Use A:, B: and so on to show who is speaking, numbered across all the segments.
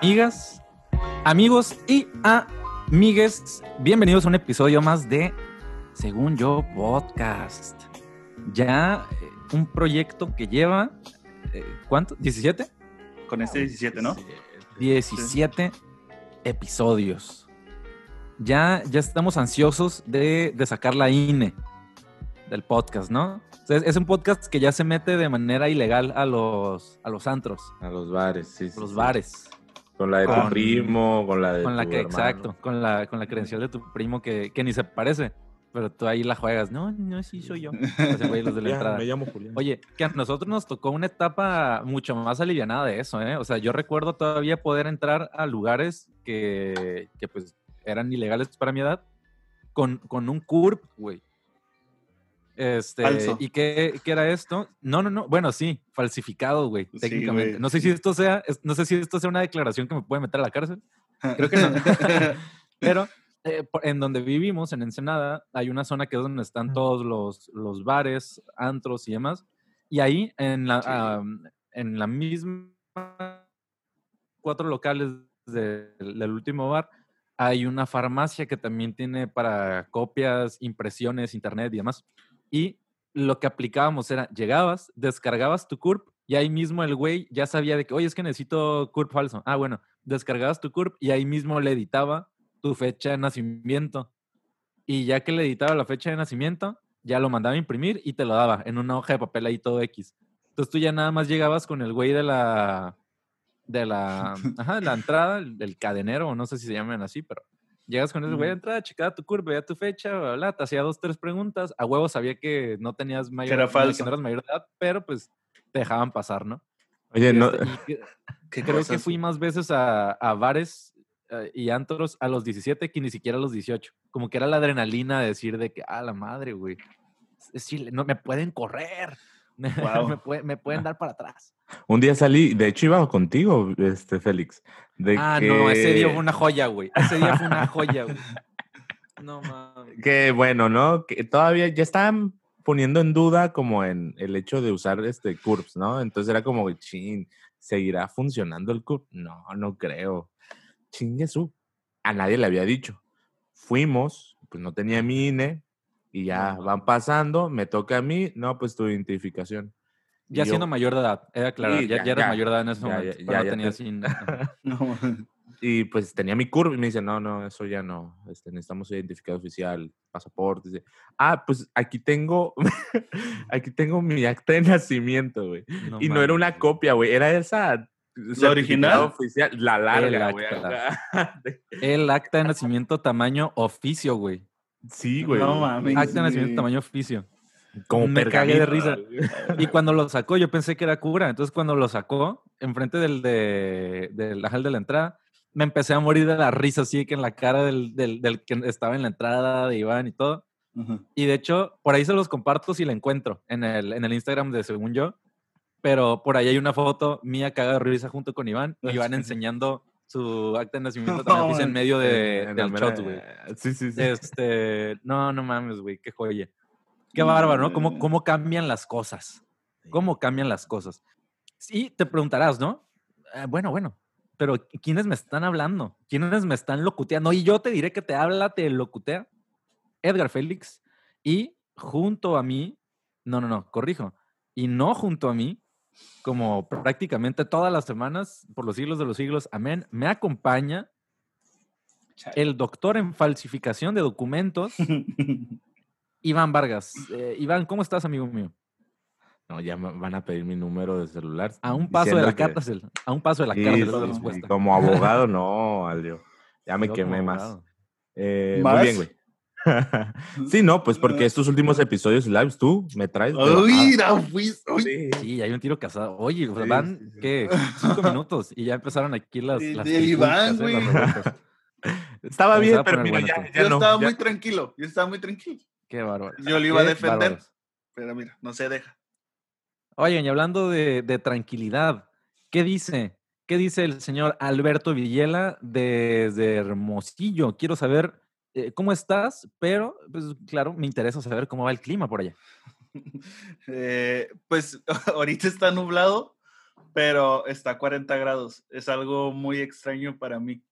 A: amigas, amigos y amigues, bienvenidos a un episodio más de Según Yo Podcast. Ya eh, un proyecto que lleva, eh, ¿cuánto? ¿17?
B: Con este 17, ¿no?
A: 17 episodios. Ya, ya estamos ansiosos de, de sacar la INE del podcast, ¿no? Es, un podcast que ya se mete de manera ilegal a los, a los antros,
C: A los bares, sí.
A: a los
C: sí.
A: bares.
C: Con la de tu
A: Con-
C: primo, con la de
A: Con la
C: tu
A: que,
C: hermano.
A: exacto, con la, con la credencial de tu primo que, que ni se parece, pero tú ahí la juegas. No, no, sí soy yo. Ese güey, los de la entrada.
C: me llamo Julián.
A: Oye, que a nosotros nos tocó una etapa mucho más alivianada de eso, ¿eh? O sea, yo recuerdo todavía poder entrar a lugares que, que pues eran ilegales para mi edad con, con un CURP, güey. Este,
B: Falso.
A: ¿Y qué, qué era esto? No, no, no. Bueno, sí, falsificado, güey,
B: Sí,
A: técnicamente.
B: güey.
A: No sé si esto sea, no sé si esto sea una declaración que me puede meter a la cárcel. Creo que no. Pero eh, en donde vivimos, en Ensenada, hay una zona que es donde están todos los, los bares, antros y demás. Y ahí, en la,
B: Sí.
A: am, en la misma cuatro locales del, del último bar, hay una farmacia que también tiene para copias, impresiones, internet y demás. Y lo que aplicábamos era, llegabas, descargabas tu CURP y ahí mismo el güey ya sabía de que, oye, es que necesito CURP falso. Ah, bueno, descargabas tu CURP y ahí mismo le editaba tu fecha de nacimiento. Y ya que le editaba la fecha de nacimiento, ya lo mandaba a imprimir y te lo daba en una hoja de papel ahí todo X. Entonces tú ya nada más llegabas con el güey de la de la, ajá, de la entrada, el, el cadenero, no sé si se llaman así, pero llegas con ese güey de entrada, checaba tu curva, veía tu fecha, bla, bla, te hacía dos, tres preguntas. A huevo sabía que no tenías mayor,
B: era falso.
A: que no eras mayor de edad, pero pues te dejaban pasar, ¿no?
C: Oye,
A: Y
C: no,
A: este, y que-
B: Qué
A: creo que fui más veces a, a bares eh, y antros a los 17 que ni siquiera a los 18. Como que era la adrenalina de decir de que, ah, la madre, güey. Es Chile, no me pueden correr. Me,
B: Guau.
A: puede- me pueden dar para atrás.
C: un día salí, de hecho iba contigo, este Félix. De
A: Ah,
C: que,
A: no, ese día fue una joya, güey. Ese día fue una joya, güey. No mames.
C: Que bueno, ¿no? Que todavía ya estaban poniendo en duda como en el hecho de usar este CURPS, ¿no? Entonces era como, chin, ¿seguirá funcionando el CURP? No, no creo. Chingue su. A nadie le había dicho. Fuimos, pues no tenía mi INE y ya
A: No
C: van pasando, me toca a mí, no, pues tu identificación.
A: Ya
C: yo-
A: siendo mayor de edad, aclarar.
C: Sí,
A: ya,
C: ya,
A: ya eras
C: ya,
A: mayor de edad en ese
C: ya,
A: momento.
C: ya,
A: pero
C: ya,
A: no
C: ya
A: tenías
C: te-
A: sin- ajá.
B: No,
C: Y pues tenía mi curva y me dice, no, no, eso ya no, este, necesitamos identificado oficial, pasaporte. Dice, ah, pues aquí tengo, aquí tengo mi acta de nacimiento, güey. y no era una copia, güey, era esa. certificado
B: original?
C: Oficial, la larga,
A: acta.
C: acá.
A: El acta de nacimiento tamaño oficio, güey.
C: Sí, güey.
B: No mames.
A: Acta de nacimiento
B: Sí.
A: tamaño oficio.
C: Como
A: me cagué de risa. Y cuando lo sacó, yo pensé que era cura. Entonces, cuando lo sacó, enfrente del de, del ajal de la entrada, me empecé a morir de la risa, así que en la cara del, del, del que estaba en la entrada de Iván y todo. Y de hecho, por ahí se los comparto si la encuentro en el, en el Instagram de Según Yo. Pero por ahí hay una foto mía cagada de risa junto con Iván. y Iván enseñando su acta de nacimiento también oficio en medio de,
C: En
A: del shot, güey.
C: Sí, sí, sí.
A: Este, no, no mames, güey, qué joya. Qué bárbaro, ¿no? ¿Cómo, cómo cambian las cosas? ¿Cómo cambian las cosas? Sí, te preguntarás, ¿no? Eh, bueno, bueno, pero ¿quiénes me están hablando? ¿Quiénes me están locuteando? Y yo te diré que te habla, te locutea Edgar Félix y junto a mí, no, no, no, corrijo, y no junto a mí, como prácticamente todas las semanas, por los siglos de los siglos, amén, me acompaña el doctor en falsificación de documentos, Iván Vargas. Eh, Iván, ¿cómo estás, amigo mío?
C: No, ya me van a pedir mi número de celular.
A: A un paso de la
C: que-
A: cárcel. A un paso de la
C: Sí,
A: cárcel
C: sí,
A: la.
C: Como abogado, no, Aldio. Ya me
A: Yo
C: quemé más. Eh,
B: ¿Más?
C: Muy bien, güey. sí, no, pues porque estos últimos episodios lives tú me traes.
B: Uy, no, fui- uy.
C: Sí.
A: Hay un tiro casado. Oye, o sea,
C: Sí,
A: van,
C: sí, sí.
A: ¿qué? Cinco minutos y ya empezaron aquí las.
B: De-
A: las
B: Iván, güey.
C: Estaba bien, pero mira,
A: bueno
C: ya,
B: Yo
C: no.
B: estaba
C: ya-
B: muy tranquilo, yo estaba muy tranquilo.
A: Qué bárbaro.
B: Yo lo iba a defender.
A: bárbaros.
B: Pero mira, no se deja.
A: Oigan, y hablando de, de tranquilidad, ¿qué dice? ¿Qué dice el señor Alberto Villela desde Hermosillo? Quiero saber eh, cómo estás, pero, pues claro, me interesa saber cómo va el clima por allá.
B: Eh, pues ahorita está nublado, pero está a 40 grados. Es algo muy extraño para mí,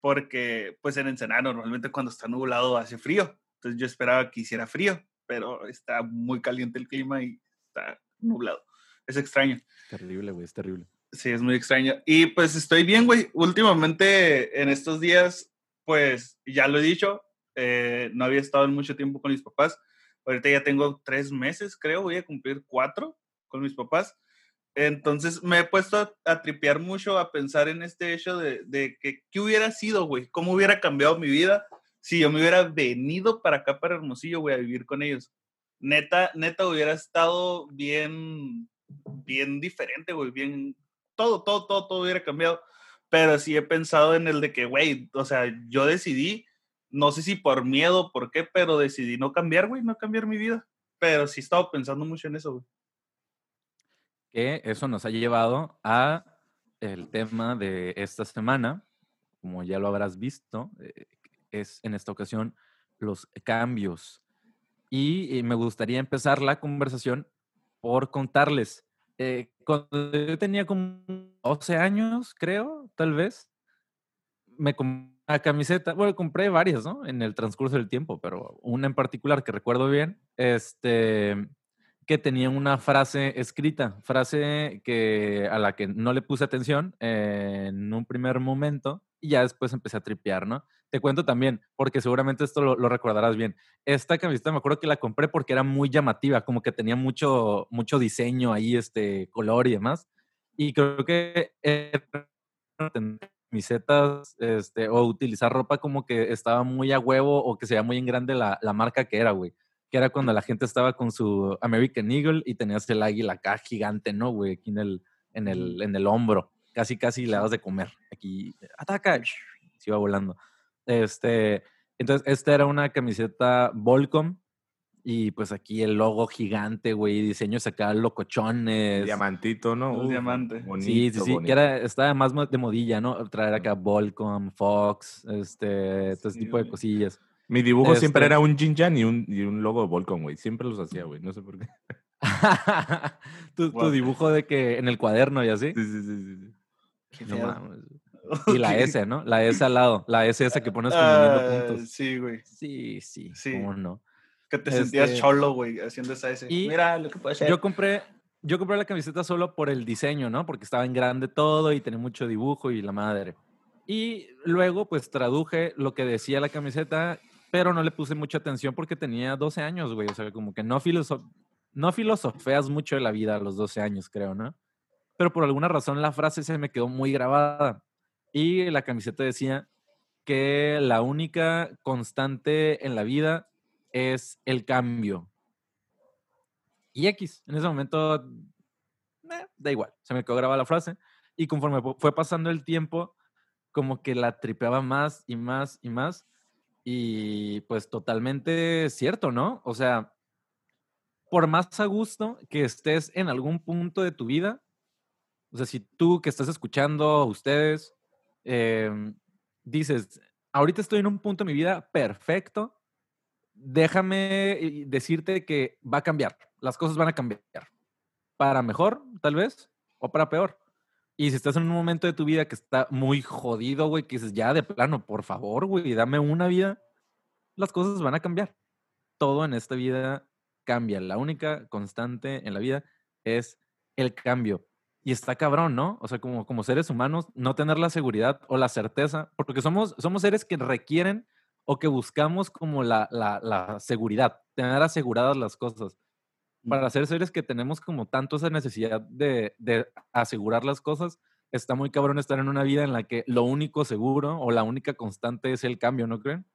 B: porque pues en Ensenada normalmente cuando está nublado hace frío. Entonces yo esperaba que hiciera frío, pero está muy caliente el clima y está nublado. Es extraño.
A: Terrible, güey, es terrible.
B: Sí, es muy extraño. Y pues estoy bien, güey. Últimamente, en estos días, pues ya lo he dicho, eh, no había estado en mucho tiempo con mis papás. Ahorita ya tengo tres meses, creo, voy a cumplir cuatro con mis papás. Entonces me he puesto a, a tripear mucho, a pensar en este hecho de, que qué hubiera sido, güey, cómo hubiera cambiado mi vida si yo me hubiera venido para acá, para Hermosillo, güey, a vivir con ellos. Neta, neta hubiera estado bien, bien diferente, güey, bien, todo, todo, todo, todo hubiera cambiado. Pero sí he pensado en el de que, güey, o sea, yo decidí, no sé si por miedo, por qué, pero decidí no cambiar, güey, no cambiar mi vida. Pero sí he estado pensando mucho en eso, güey.
A: Que eso nos ha llevado a el tema de esta semana, como ya lo habrás visto, eh, es en esta ocasión los cambios. Y, me gustaría empezar la conversación por contarles. eh, cuando yo tenía como 12 años, creo, tal vez, me una camiseta, bueno, compré varias, ¿no? En el transcurso del tiempo, pero una en particular que recuerdo bien, este, que tenía una frase escrita, frase que a la que no le puse atención eh, en un primer momento y ya después empecé a tripear, ¿no? Te cuento también, porque seguramente esto lo, lo recordarás bien. Esta camiseta me acuerdo que la compré porque era muy llamativa, como que tenía mucho, mucho diseño ahí, este color y demás. Y creo que era camisetas este, o utilizar ropa como que estaba muy a huevo o que se veía muy en grande la, la marca que era, güey. Que era cuando la gente estaba con su American Eagle y tenías el águila acá gigante, ¿no, güey? Aquí en el, en el, en el hombro. Casi, casi le dabas de comer. Aquí, ataca, se iba volando. Este, entonces, esta era una camiseta Volcom y pues aquí el logo gigante, güey, diseños acá locochones.
C: Diamantito, ¿no?
B: Un diamante.
C: Bonito,
A: Sí, sí, sí, que era, estaba más de modilla, ¿no? Traer acá Volcom, Fox, este, todo ese
B: Sí,
A: tipo de cosillas.
C: Mi dibujo siempre
A: Este-
C: era un Jinjan y un, y un logo de Volcom, güey. Siempre los hacía, güey. No sé por qué.
A: tu, tu dibujo de que en el cuaderno y así.
C: Sí, sí, sí, sí, sí.
B: Qué
A: No mames. Y la. S, ¿no? La S al lado. La S esa que pones como uniendo
B: Ah,
A: puntos.
B: Sí, güey.
A: Sí, sí,
B: Sí.
A: cómo no.
B: Que te sentías
A: Este-
B: cholo, güey, haciendo esa S.
A: Y
B: Mira lo que puede ser.
A: Yo compré, yo compré la camiseta solo por el diseño, ¿no? Porque estaba en grande todo y tenía mucho dibujo y la madre. Y luego, pues traduje lo que decía la camiseta, pero no le puse mucha atención porque tenía 12 años, güey. O sea, como que no, filoso no filosofeas mucho de la vida a los 12 años, creo, ¿no? Pero por alguna razón la frase se me quedó muy grabada. Y la camiseta decía que la única constante en la vida es el cambio. Y X, en ese momento, eh, da igual, se me quedó grabada la frase. Y conforme fu- fue pasando el tiempo, como que la tripeaba más y más y más. Y pues totalmente cierto, ¿no? O sea, por más a gusto que estés en algún punto de tu vida, o sea, si tú que estás escuchando, ustedes, em, dices, ahorita estoy en un punto de mi vida perfecto, déjame eh, decirte que va a cambiar, las cosas van a cambiar, para mejor, tal vez, o para peor. Y si estás en un momento de tu vida que está muy jodido, güey, que dices, ya de plano, por favor, güey, dame una vida, las cosas van a cambiar. Todo en esta vida cambia. La única constante en la vida es el cambio. Y está cabrón, ¿no? O sea, como, como seres humanos, no tener la seguridad o la certeza, porque somos, somos seres que requieren o que buscamos como la, la, la seguridad, tener aseguradas las cosas. Para ser seres que tenemos como tanto esa necesidad de, de asegurar las cosas, está muy cabrón estar en una vida en la que lo único seguro o la única constante es el cambio, ¿no creen?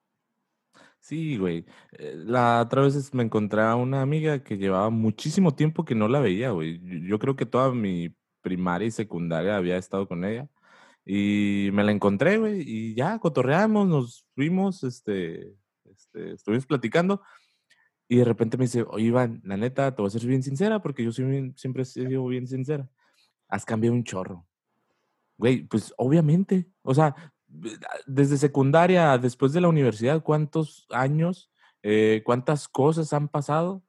C: Sí, güey. Eh, La otra vez me encontré a una amiga que llevaba muchísimo tiempo que no la veía, güey. Yo creo que toda mi primaria y secundaria había estado con ella. Y me la encontré, güey, y ya cotorreamos, nos fuimos, este, este, estuvimos platicando. Y de repente me dice, oye, Iván, la neta, te voy a ser bien sincera, porque yo soy bien- siempre he sido bien sincera. Has cambiado un chorro. Güey, pues obviamente. O sea, a- desde secundaria, después de la universidad, ¿cuántos años, eh, cuántas cosas han pasado?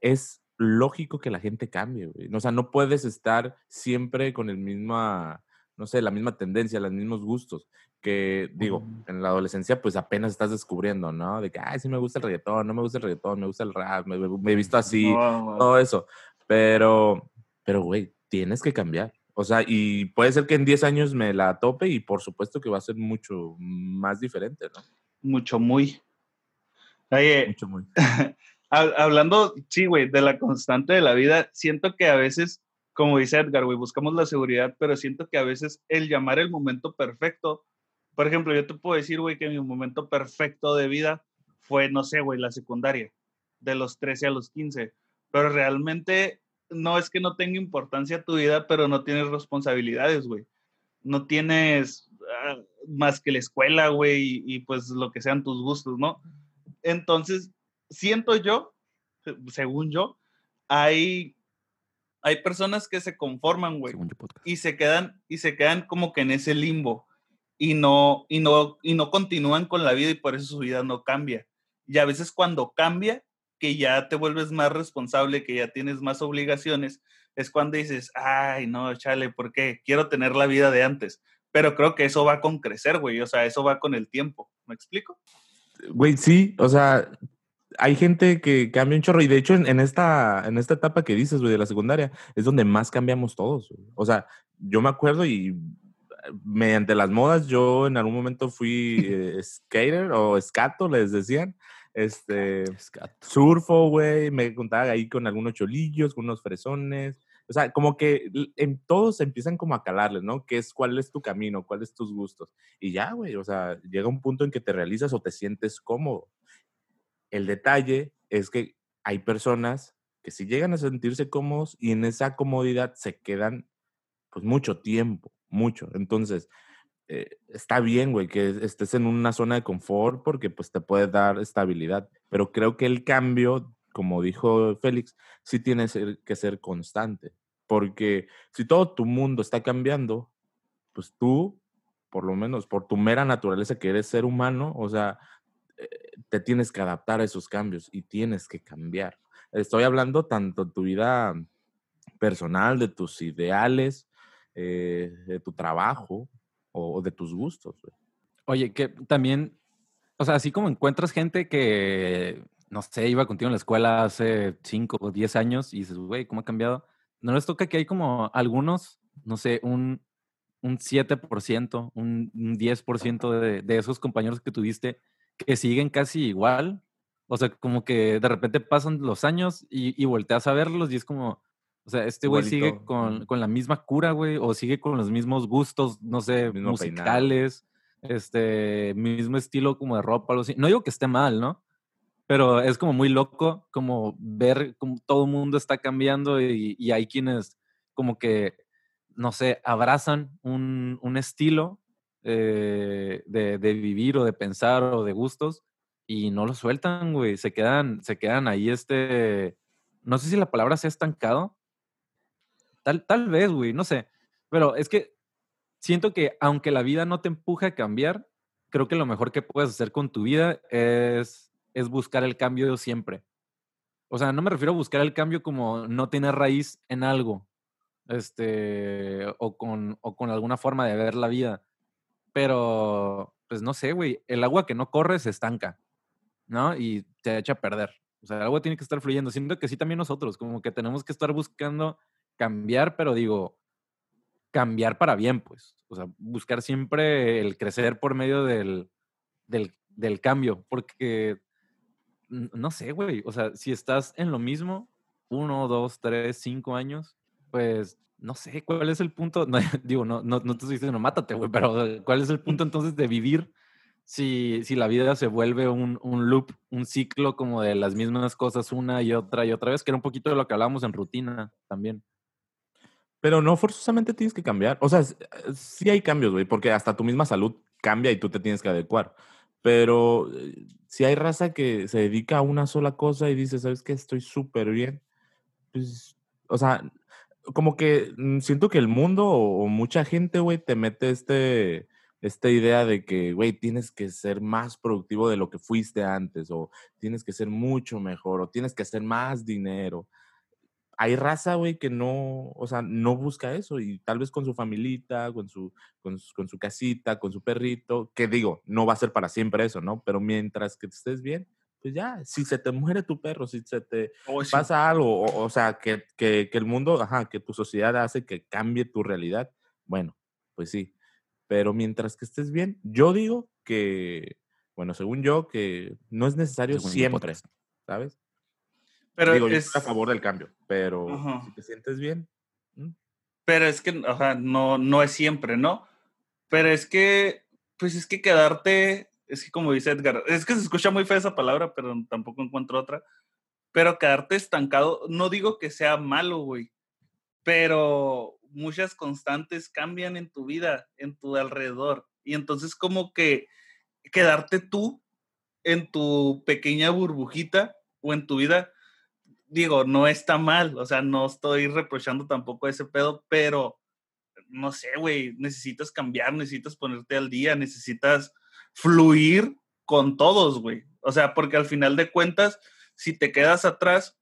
C: Es lógico que la gente cambie, güey. O sea, no puedes estar siempre con el misma, no sé, la misma tendencia, los mismos gustos. Que digo, en la adolescencia, pues apenas estás descubriendo, ¿no? De que, ay, sí me gusta el reggaetón, no me gusta el reggaetón, me gusta el rap, me, me he visto así, todo eso. Pero, pero, güey, tienes que cambiar. O sea, y puede ser que en 10 años me la tope y por supuesto que va a ser mucho más diferente, ¿no?
B: mucho, muy. Oye,
C: Mucho, muy.
B: hab- hablando, sí, güey, de la constante de la vida, siento que a veces, como dice Edgar, güey, buscamos la seguridad, pero siento que a veces el llamar el momento perfecto, por ejemplo, yo te puedo decir, güey, que mi momento perfecto de vida fue, no sé, güey, la secundaria, de los 13 a los 15, pero realmente no es que no tenga importancia tu vida, pero no tienes responsabilidades, güey. No tienes ah, más que la escuela, güey, y, pues lo que sean tus gustos, ¿no? Entonces, siento yo, se- según yo, hay, hay personas que se conforman, güey, y se quedan y se quedan como que en ese limbo y no y no y no continúan con la vida y por eso su vida no cambia. Y a veces cuando cambia, que ya te vuelves más responsable, que ya tienes más obligaciones, es cuando dices, "Ay, no, chale, ¿por qué? Quiero tener la vida de antes." Pero creo que eso va con crecer, güey, o sea, eso va con el tiempo. ¿Me explico?
C: Güey, sí, o sea, hay gente que cambia un chorro y de hecho en, en esta, en esta etapa que dices, güey, de la secundaria, es donde más cambiamos todos. güey. O sea, yo me acuerdo y eh, mediante las modas yo en algún momento fui eh, skater o escato, les decían. Este,
A: Escato.
C: surfo, güey, me contaba ahí con algunos cholillos, con unos fresones. O sea, como que en todos empiezan como a calarles, ¿no? ¿Qué es, cuál es tu camino, cuáles tus gustos? Y ya, güey, o sea, llega un punto en que te realizas o te sientes cómodo. El detalle es que hay personas que si llegan a sentirse cómodos y en esa comodidad se quedan pues mucho tiempo, mucho. Entonces, eh, está bien, güey, que estés en una zona de confort porque pues te puede dar estabilidad, pero creo que el cambio, como dijo Félix, sí tiene que ser constante, porque si todo tu mundo está cambiando, pues tú, por lo menos por tu mera naturaleza que eres ser humano, o sea, te tienes que adaptar a esos cambios y tienes que cambiar. Estoy hablando tanto de tu vida personal, de tus ideales, eh, de tu trabajo o, o de tus gustos.
A: Oye, que también, o sea, así como encuentras gente que, no sé, iba contigo en la escuela hace 5 o 10 años y dices, güey, ¿cómo ha cambiado? ¿No les toca que hay como algunos, no sé, un, un 7%, un, un 10% de, de esos compañeros que tuviste que siguen casi igual? O sea, como que de repente pasan los años y, y volteas a verlos y es como, o sea, este güey sigue con, con la misma cura, güey, o sigue con los mismos gustos, no sé,
C: Mismo peinado.
A: musicales, este, mismo estilo como de ropa, algo así. No digo que esté mal, ¿no? Pero es como muy loco como ver cómo todo el mundo está cambiando y, y hay quienes como que, no sé, abrazan un, un estilo eh, de, de vivir o de pensar o de gustos y no lo sueltan, güey. Se quedan, se quedan ahí, este, no sé si la palabra sea estancado. Tal, tal vez, güey, no sé. Pero es que siento que aunque la vida no te empuje a cambiar, creo que lo mejor que puedes hacer con tu vida es, es buscar el cambio siempre. O sea, no me refiero a buscar el cambio como no tener raíz en algo, este, o con, o con alguna forma de ver la vida. Pero, pues no sé, güey, el agua que no corre se estanca, ¿no? Y te echa a perder. O sea, el agua tiene que estar fluyendo. Siento que sí también nosotros, como que tenemos que estar buscando cambiar, pero digo, cambiar para bien, pues. O sea, buscar siempre el crecer por medio del, del, del cambio, porque, no sé, güey, o sea, si estás en lo mismo, uno, dos, tres, cinco años, pues, no sé, ¿cuál es el punto? No, digo, no, no, no te estoy diciendo, mátate, güey, pero ¿cuál es el punto entonces de vivir si, si la vida se vuelve un, un loop, un ciclo como de las mismas cosas una y otra y otra vez, que era un poquito de lo que hablábamos en rutina también.
C: Pero no forzosamente tienes que cambiar. O sea, sí hay cambios, güey, porque hasta tu misma salud cambia y tú te tienes que adecuar. Pero eh, si hay raza que se dedica a una sola cosa y dice, ¿sabes qué? Estoy súper bien. Pues, o sea, como que mm, siento que el mundo o, mucha gente, güey, te mete este, esta idea de que, güey, tienes que ser más productivo de lo que fuiste antes, o tienes que ser mucho mejor, o tienes que hacer más dinero. hay raza, güey, que no, o sea, no busca eso y tal vez con su familita, con su, con, su- con su casita, con su perrito, que digo, no va a ser para siempre eso, ¿no? Pero mientras que estés bien, pues ya, si se te muere tu perro, si se te
B: Oh, sí.
C: pasa algo, o, o sea, que, que, que el mundo, ajá, que tu sociedad hace que cambie tu realidad, bueno, pues sí. Pero mientras que estés bien, yo digo que, bueno, según yo, que no es necesario
A: Según yo,
C: siempre. ¿sabes?
B: Pero
C: digo, yo
B: es,
C: estoy a favor del cambio, pero
B: Ajá.
C: si te sientes bien,
B: pero es que, ajá, no, no es siempre, ¿no? Pero es que, pues es que quedarte, es que como dice Edgar, es que se escucha muy fea esa palabra, pero tampoco encuentro otra. Pero quedarte estancado, no digo que sea malo, güey, pero muchas constantes cambian en tu vida, en tu alrededor. Y entonces como que quedarte tú en tu pequeña burbujita o en tu vida, digo, no está mal, o sea, no estoy reprochando tampoco ese pedo, pero no sé, güey, necesitas cambiar, necesitas ponerte al día, necesitas fluir con todos, güey. O sea, porque al final de cuentas, si te quedas atrás,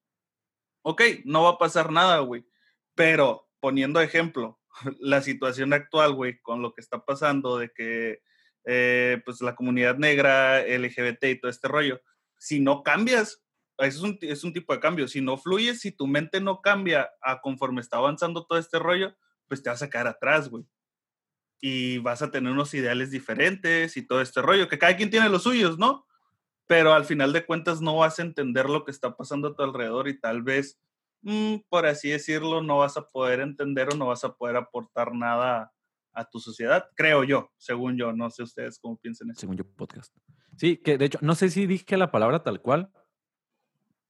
B: ok, no va a pasar nada, güey. Pero poniendo ejemplo, la situación actual, güey, con lo que está pasando de que, eh, pues, la comunidad negra, LGBT y todo este rollo, si no cambias, es un, es un tipo de cambio, si no fluyes, si tu mente no cambia a conforme está avanzando todo este rollo, pues te vas a quedar atrás, güey. Y vas a tener unos ideales diferentes y todo este rollo, que cada quien tiene los suyos, ¿no? Pero al final de cuentas no vas a entender lo que está pasando a tu alrededor y tal vez, mm, por así decirlo, no vas a poder entender o no vas a poder aportar nada a tu sociedad, creo yo, según yo, no sé ustedes cómo piensen eso.
A: Según yo, podcast. Sí, que de hecho, no sé si dije la palabra tal cual.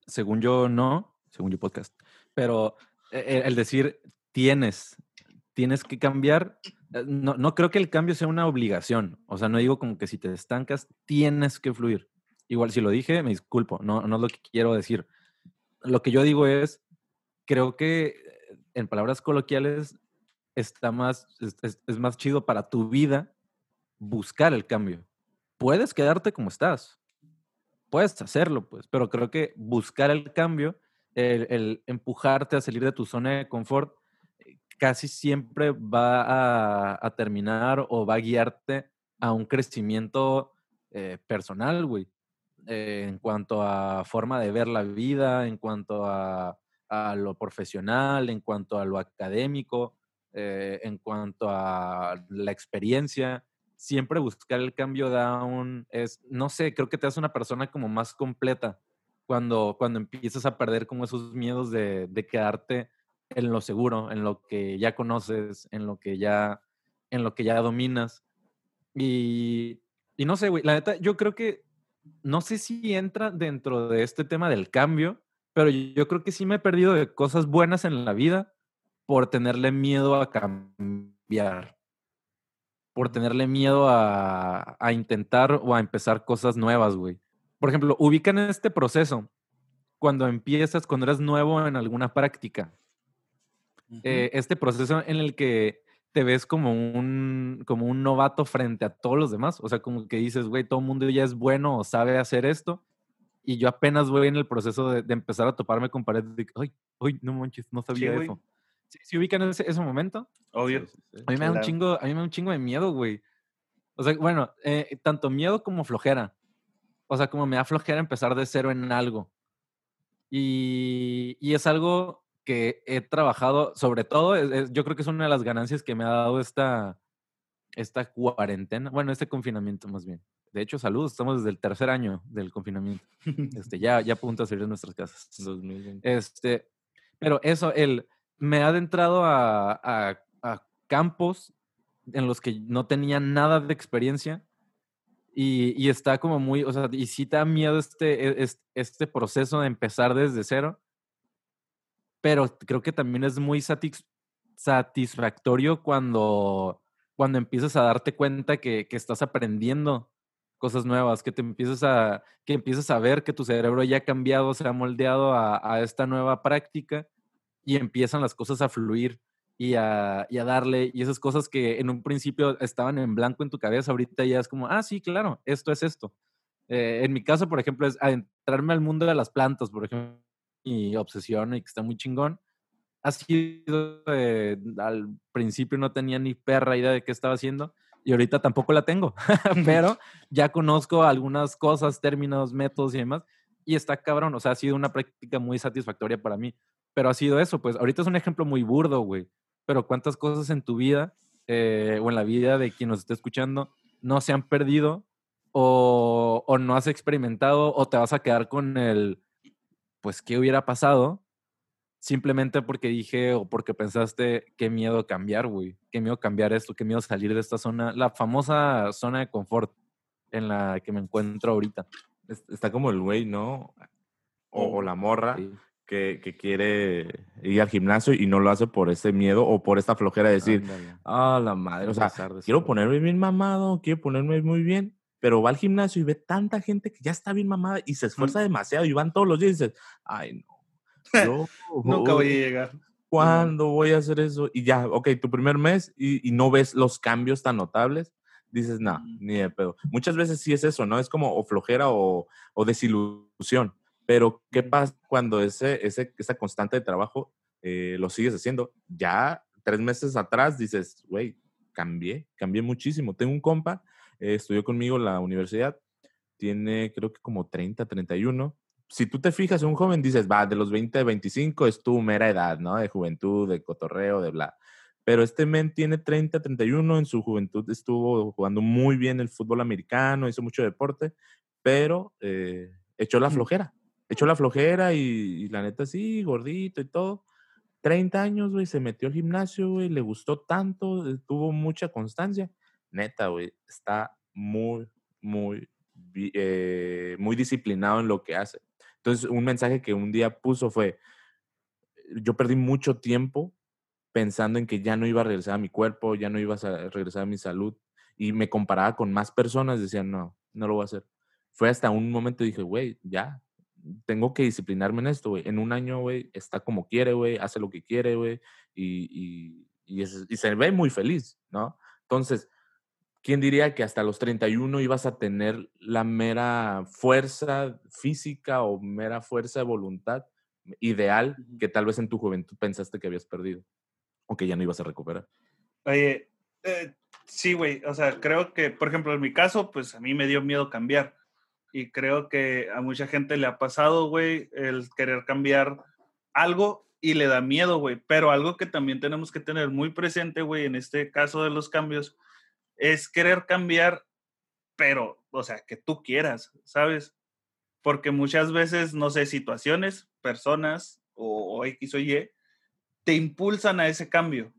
A: Según yo, no. Según yo, podcast. Pero eh, el decir tienes, tienes que cambiar, no, no creo que el cambio sea una obligación. O sea, no digo como que si te estancas, tienes que fluir. Igual si lo dije, me disculpo, no, no es lo que quiero decir. Lo que yo digo es, creo que eh, en palabras coloquiales está más, es, más chido para tu vida buscar el cambio. Puedes quedarte como estás, puedes hacerlo, pues, pero creo que buscar el cambio, el, el empujarte a salir de tu zona de confort, eh, casi siempre va a, terminar o va a guiarte a un crecimiento eh, personal, güey. eh, en cuanto a forma de ver la vida, en cuanto a, a lo profesional, en cuanto a lo académico, eh, en cuanto a la experiencia siempre buscar el cambio da un, es, no sé, creo que te hace una persona como más completa cuando, cuando empiezas a perder como esos miedos de, de quedarte en lo seguro, en lo que ya conoces, en lo que ya, en lo que ya dominas. Y, y no sé, güey, la neta, yo creo que, no sé si entra dentro de este tema del cambio, pero yo creo que sí me he perdido de cosas buenas en la vida por tenerle miedo a cambiar por tenerle miedo a, a intentar o a empezar cosas nuevas, güey. Por ejemplo, ubican este proceso cuando empiezas, cuando eres nuevo en alguna práctica. Eh, este proceso en el que te ves como un, como un novato frente a todos los demás. O sea, como que dices, güey, todo el mundo ya es bueno o sabe hacer esto. Y yo apenas voy en el proceso de, de empezar a toparme con paredes de, ay, ay, no manches, no sabía
B: güey.
A: eso. ¿Sí, sí ubican ese, ese momento?
B: Obvio.
C: Sí, sí, sí.
A: A mí me da un chingo, a mí me da un chingo de miedo, güey. O sea, bueno, eh, tanto miedo como flojera. O sea, como me da flojera empezar de cero en algo. Y, y es algo que he trabajado, sobre todo, es- es- yo creo que es una de las ganancias que me ha dado esta, esta cuarentena, bueno, este confinamiento más bien. De hecho, saludos, estamos desde el tercer año del confinamiento. Este, ya, ya a punto de salir de nuestras casas.
C: 2020.
A: Este, pero eso, el, me ha adentrado a, a- a campos en los que no tenía nada de experiencia y, y está como muy, o sea, y sí te da miedo este, e- es- este proceso de empezar desde cero, pero creo que también es muy satis- satisfactorio cuando, cuando empiezas a darte cuenta que, estás aprendiendo cosas nuevas, que te empiezas a, que empiezas a ver que tu cerebro ya ha cambiado, se ha moldeado a, esta nueva práctica y empiezan las cosas a fluir y a, a darle, y esas cosas que en un principio estaban en blanco en tu cabeza, ahorita ya es como, ah, sí, claro, esto es esto. Eh, en mi caso, por ejemplo, es adentrarme al mundo de las plantas, por ejemplo, mi obsesión y que está muy chingón. ha sido, eh, al principio no tenía ni perra idea de qué estaba haciendo y ahorita tampoco la tengo, pero ya conozco algunas cosas, términos, métodos y demás, y está cabrón, o sea, ha sido una práctica muy satisfactoria para mí, pero ha sido eso, pues ahorita es un ejemplo muy burdo, güey, pero cuántas cosas en tu vida eh, o en la vida de quien nos esté escuchando no se han perdido o, o no has experimentado o te vas a quedar con el, pues, ¿qué hubiera pasado? simplemente porque dije o porque pensaste qué miedo cambiar, güey, qué miedo cambiar esto, qué miedo salir de esta zona, la famosa zona de confort en la que me encuentro ahorita.
C: Está como el güey, ¿no? O, la morra que, que, quiere ir al gimnasio y no lo hace por ese miedo o por esta flojera de decir, ah, la madre, o sea, quiero ponerme bien mamado, quiero ponerme muy bien, pero va al gimnasio y ve tanta gente que ya está bien mamada y se esfuerza demasiado y van todos los días y dices, ay, no
B: yo, Nunca voy a llegar.
C: ¿Cuándo voy a hacer eso? Y ya, ok, tu primer mes y, no ves los cambios tan notables, dices, no, ni de pedo. Muchas veces sí es eso, ¿no? Es como o flojera o, o desilusión. Pero, ¿qué pasa cuando ese, ese, esa constante de trabajo eh, lo sigues haciendo? Ya tres meses atrás dices, güey, cambié, cambié muchísimo. Tengo un compa, eh, estudió conmigo en la universidad, tiene creo que como 30, 31, si tú te fijas en un joven, dices, va, de los 20 a 25 es tu mera edad, ¿no? De juventud, de cotorreo, de bla. Pero este men tiene 30, 31, en su juventud estuvo jugando muy bien el fútbol americano, hizo mucho deporte, pero eh, echó la flojera. Echó la flojera y, la neta sí, gordito y todo. 30 años, güey, se metió al gimnasio, güey, le gustó tanto, eh, tuvo mucha constancia. Neta, güey, está muy, muy, eh, muy disciplinado en lo que hace. Entonces, un mensaje que un día puso fue, yo perdí mucho tiempo pensando en que ya no iba a regresar a mi cuerpo, ya no iba a regresar a mi salud, y me comparaba con más personas, decía, no, no lo voy a hacer. Fue hasta un momento dije, güey, ya, tengo que disciplinarme en esto, güey. En un año, güey, está como quiere, güey, hace lo que quiere, güey, y, y, y se ve muy feliz, ¿no? Entonces, ¿quién diría que hasta los 31 ibas a tener la mera fuerza física o mera fuerza de voluntad ideal que tal vez en tu juventud pensaste que habías perdido o que ya no ibas a recuperar?
B: Oye, eh, sí, güey, o sea, creo que, por ejemplo, en mi caso, pues a mí me dio miedo cambiar y creo que a mucha gente le ha pasado, güey, el querer cambiar algo y le da miedo, güey, pero algo que también tenemos que tener muy presente, güey, en este caso de los cambios, es querer cambiar, pero, o sea, que tú quieras, ¿sabes? Porque muchas veces, no sé, situaciones, personas o, X o Y, te impulsan a ese cambio.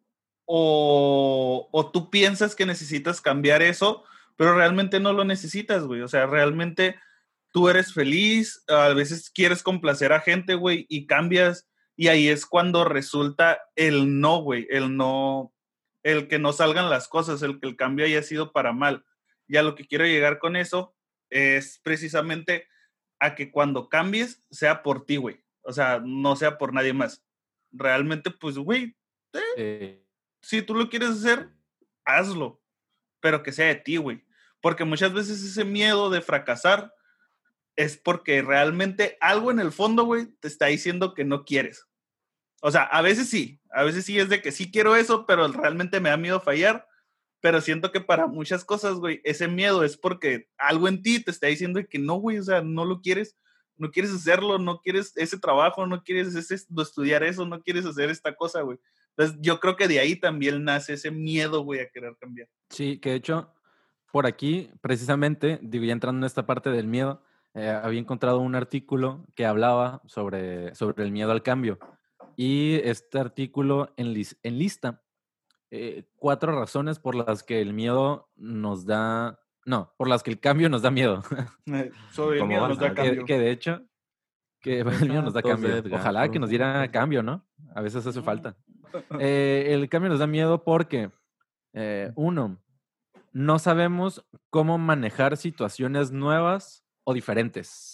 B: O, o tú piensas que necesitas cambiar eso, pero realmente no lo necesitas, güey. O sea, realmente tú eres feliz, a veces quieres complacer a gente, güey, y cambias, y ahí es cuando resulta el no, güey, el no, el que no salgan las cosas, el que el cambio haya sido para mal. Y a lo que quiero llegar con eso es precisamente a que cuando cambies sea por ti, güey. O sea, no sea por nadie más. Realmente, pues, güey, eh, si tú lo quieres hacer, hazlo, pero que sea de ti, güey. Porque muchas veces ese miedo de fracasar es porque realmente algo en el fondo, güey, te está diciendo que no quieres. O sea, a veces sí, a veces sí es de que sí quiero eso, pero realmente me da miedo fallar. Pero siento que para muchas cosas, güey, ese miedo es porque algo en ti te está diciendo que no, güey, o sea, no lo quieres, no quieres hacerlo, no quieres ese trabajo, no quieres ese, estudiar eso, no quieres hacer esta cosa, güey. Entonces, yo creo que de ahí también nace ese miedo, güey, a querer cambiar.
A: Sí, que de hecho, por aquí, precisamente, digo, ya entrando en esta parte del miedo, eh, había encontrado un artículo que hablaba sobre, sobre el miedo al cambio. Y este artículo en, lista eh, cuatro razones por las que el miedo nos da, no, por las que el cambio nos da miedo.
B: Eh, sobre el miedo nos da cambio.
A: Que, de hecho, que el miedo nos da cambio. Ojalá que nos diera cambio, ¿no? A veces hace falta. Eh, el cambio nos da miedo porque, uno, no sabemos cómo manejar situaciones nuevas o diferentes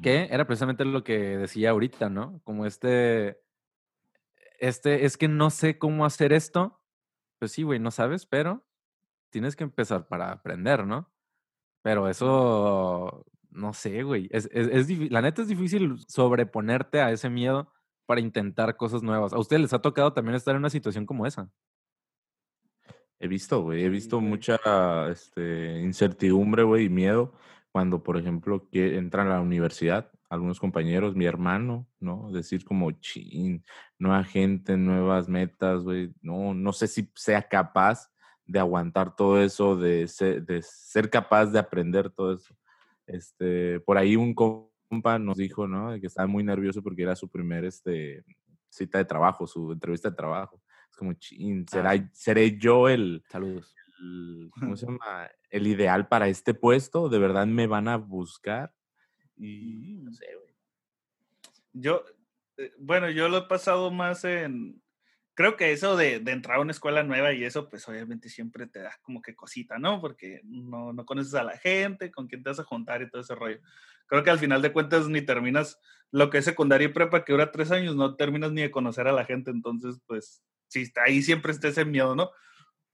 A: que era precisamente lo que decía ahorita, ¿no? Como este, este, es que no sé cómo hacer esto. Pues sí, güey, no sabes, pero tienes que empezar para aprender, ¿no? Pero eso, no sé, güey. Es, es, la neta es difícil sobreponerte a ese miedo para intentar cosas nuevas. ¿A ustedes les ha tocado también estar en una situación como esa?
C: He visto, güey, he visto mucha este, incertidumbre, güey, y miedo cuando, por ejemplo, que entran a la universidad, algunos compañeros, mi hermano, ¿no? Decir como, chin, nueva gente, nuevas metas, güey, no, no sé si sea capaz de aguantar todo eso, de ser, de ser capaz de aprender todo eso. Este, por ahí un compa nos dijo, ¿no? Que estaba muy nervioso porque era su primer este, cita de trabajo, su entrevista de trabajo. Es como, chin, ¿será,
A: Ah.
C: ¿seré yo el,
A: Saludos.
C: El- ¿cómo se llama? El ideal para este puesto, ¿de verdad me van a buscar? Y no sé, güey.
B: Yo, eh, bueno, yo lo he pasado más en, creo que eso de, de entrar a una escuela nueva y eso, pues obviamente siempre te da como que cosita, ¿no? Porque no, no conoces a la gente, con quién te vas a juntar y todo ese rollo. Creo que al final de cuentas ni terminas lo que es secundaria y prepa, que dura tres años, no terminas ni de conocer a la gente, entonces, pues, sí, está ahí siempre está ese miedo, ¿no?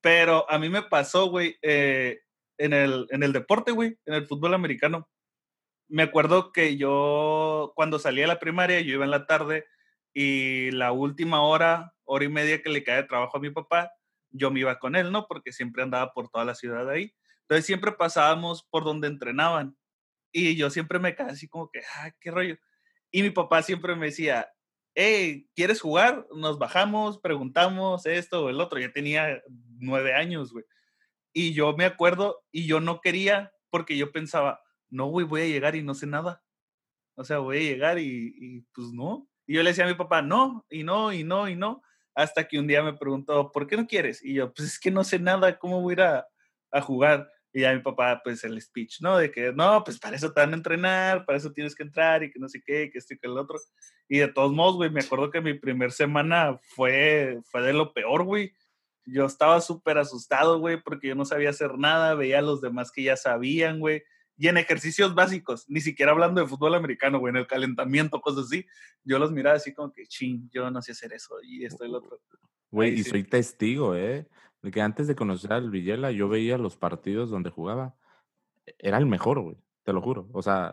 B: Pero a mí me pasó, güey, eh, en, el, en el deporte, güey, en el fútbol americano me acuerdo que yo cuando salía de la primaria, yo iba en la tarde y la última hora, hora y media que le caía de trabajo a mi papá, yo me iba con él, ¿no? Porque siempre andaba por toda la ciudad ahí. Entonces siempre pasábamos por donde entrenaban y yo siempre me quedaba así como que, ah, qué rollo. Y mi papá siempre me decía, hey, ¿quieres jugar? Nos bajamos, preguntamos esto o el otro. Ya tenía nueve años, güey. Y yo me acuerdo y yo no quería porque yo pensaba, no, güey, voy a llegar y no sé nada. O sea, voy a llegar y, y, pues no. Y yo le decía a mi papá, no, y no, y no, y no. Hasta que un día me preguntó, ¿por qué no quieres? Y yo, pues es que no sé nada, ¿cómo voy a ir a, a jugar? Y ya mi papá, pues el speech, ¿no? De que, no, pues para eso te van a entrenar, para eso tienes que entrar y que no sé qué, que esto y que el otro. Y de todos modos, güey, me acuerdo que mi primer semana fue, fue de lo peor, güey. Yo estaba súper asustado, güey, porque yo no sabía hacer nada, veía a los demás que ya sabían, güey y en ejercicios básicos, ni siquiera hablando de fútbol americano, güey, en el calentamiento, cosas así, yo los miraba así como que, ching, yo no sé hacer eso y esto y lo otro.
C: Güey, y
B: sí.
C: soy testigo, ¿eh? De que antes de conocer al Villela, yo veía los partidos donde jugaba. E- Era el mejor, güey, te lo juro. O sea,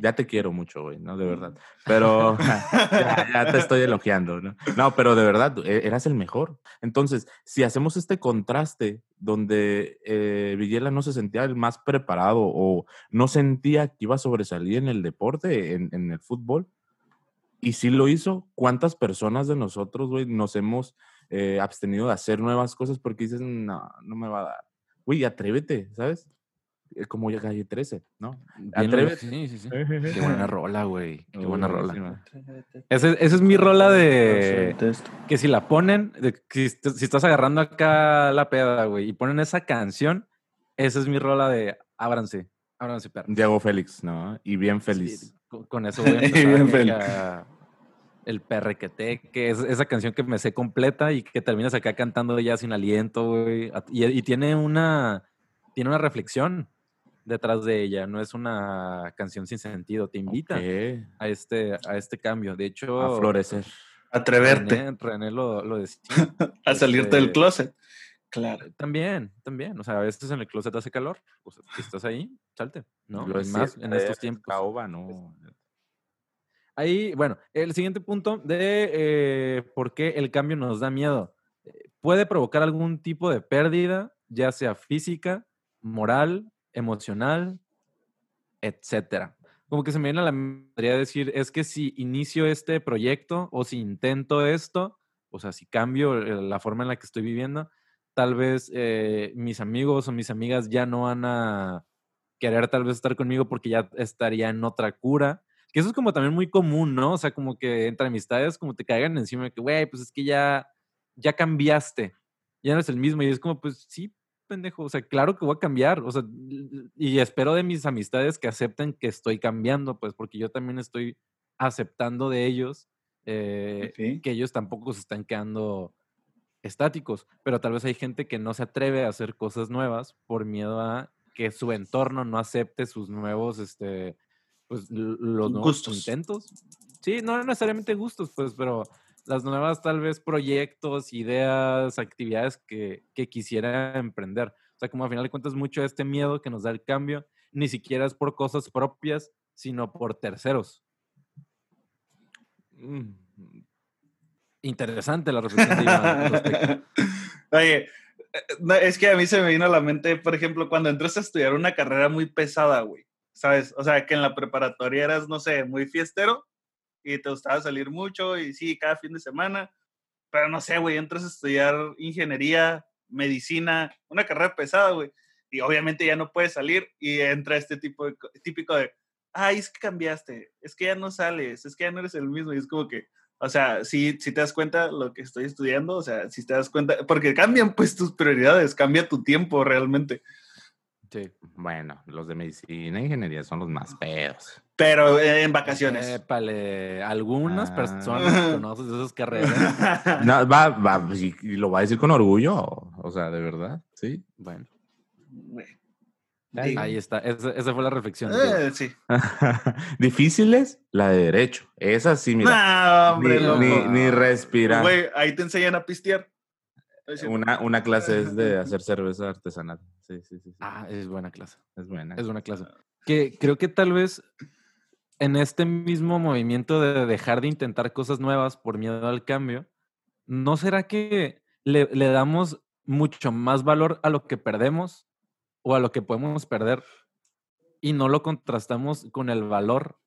C: ya te quiero mucho, güey, ¿no? De verdad. Pero ya, ya te estoy elogiando, ¿no? No, pero de verdad, e- eras el mejor. Entonces, si hacemos este contraste donde eh, Villela no se sentía el más preparado o no sentía que iba a sobresalir en el deporte, en, en el fútbol, y sí lo hizo, ¿cuántas personas de nosotros, güey, nos hemos eh, abstenido de hacer nuevas cosas porque dices, no, no me va a dar? Güey, atrévete, ¿sabes? Eh, Como ya calle 13, ¿no? Atrévete.
A: Sí, sí, sí. Qué buena rola, güey. Qué buena
C: Uy,
A: rola. Esa es mi rola de que si la ponen, de si, si estás agarrando acá la peda, güey, y ponen esa canción, esa es mi rola de ábranse, ábranse, perro.
C: Diego Félix, ¿no? Y bien feliz.
A: Sí, con, con eso voy a empezar
B: bien
A: que
B: feliz.
A: a- el perrequete, que es esa canción que me sé completa y que terminas acá cantando ya sin aliento, güey. Y, y tiene una tiene una reflexión detrás de ella, no es una canción sin sentido, te invita a este a este cambio. De hecho,
C: A florecer.
B: Atreverte
A: René, René lo, lo decía.
B: a salirte del
A: este,
B: closet. Claro.
A: También, también. O sea, a veces en el closet hace calor. O sea, si estás ahí, salte, ¿no?
C: Lo es
A: más en estos tiempos.
C: caoba, no.
A: Ahí, bueno, el siguiente punto de eh, por qué el cambio nos da miedo. Eh, Puede provocar algún tipo de pérdida, ya sea física, moral, emocional, etcétera. Como que se me viene a la mente decir, es que si inicio este proyecto o si intento esto, o sea, si cambio eh, la forma en la que estoy viviendo, tal vez mis amigos o mis amigas ya no van a querer tal vez estar conmigo porque ya estaría en otra cura. Que eso es como también muy común, ¿no? O sea, como que entre amistades como te caigan encima de que, güey, pues es que ya, ya cambiaste, ya no eres el mismo. Y es como, pues sí, pendejo, o sea, claro que voy a cambiar, o sea, y espero de mis amistades que acepten que estoy cambiando, pues porque yo también estoy aceptando de ellos eh, que ellos tampoco se están quedando estáticos, pero tal vez hay gente que no se atreve a hacer cosas nuevas por miedo a que su entorno no acepte sus nuevos, este, pues los nuevos
B: Gustos.
A: intentos. Sí, no necesariamente gustos, pues, pero las nuevas tal vez proyectos, ideas, actividades que, que quisiera emprender. O sea, como al final de cuentas mucho este miedo que nos da el cambio, ni siquiera es por cosas propias, sino por terceros.
C: Mm,
A: Interesante la reflexión de.
B: Oye, eh, no, es que a mí se me vino a la mente, por ejemplo, cuando entraste a estudiar una carrera muy pesada, güey, ¿sabes? O sea, que en la preparatoria eras, no sé, muy fiestero y te gustaba salir mucho y sí, cada fin de semana, pero no sé, güey, entras a estudiar ingeniería, medicina, una carrera pesada, güey, y obviamente ya no puedes salir y entra este tipo típico de, ay, es que cambiaste, es que ya no sales, es que ya no eres el mismo, y es como que, o sea, si, si te das cuenta lo que estoy estudiando, o sea, si te das cuenta, porque cambian pues tus prioridades, cambia tu tiempo realmente.
A: Sí.
C: Bueno, los de medicina e ingeniería son los más pedos.
B: Pero eh, en vacaciones.
A: Épale, algunas
C: Ah.
A: personas que conoces de esas carreras.
C: No, va, va, y, y lo va a decir con orgullo, o sea, de verdad, sí.
A: Bueno.
C: Ahí
A: ahí está. Esa, esa fue la reflexión.
B: Eh, sí.
C: Difíciles, la de derecho. Esa sí, mira.
B: No, hombre,
C: ni,
B: loco.
C: ni, ni respirar.
B: Güey, ahí te enseñan a pistear.
C: Una, una clase es de hacer cerveza artesanal. Sí, sí, sí. sí.
A: Ah, es buena clase.
C: es buena.
A: Es buena clase. Que creo que tal vez en este mismo movimiento de dejar de intentar cosas nuevas por miedo al cambio, ¿no será que le, le damos mucho más valor a lo que perdemos o a lo que podemos perder y no lo contrastamos con el valor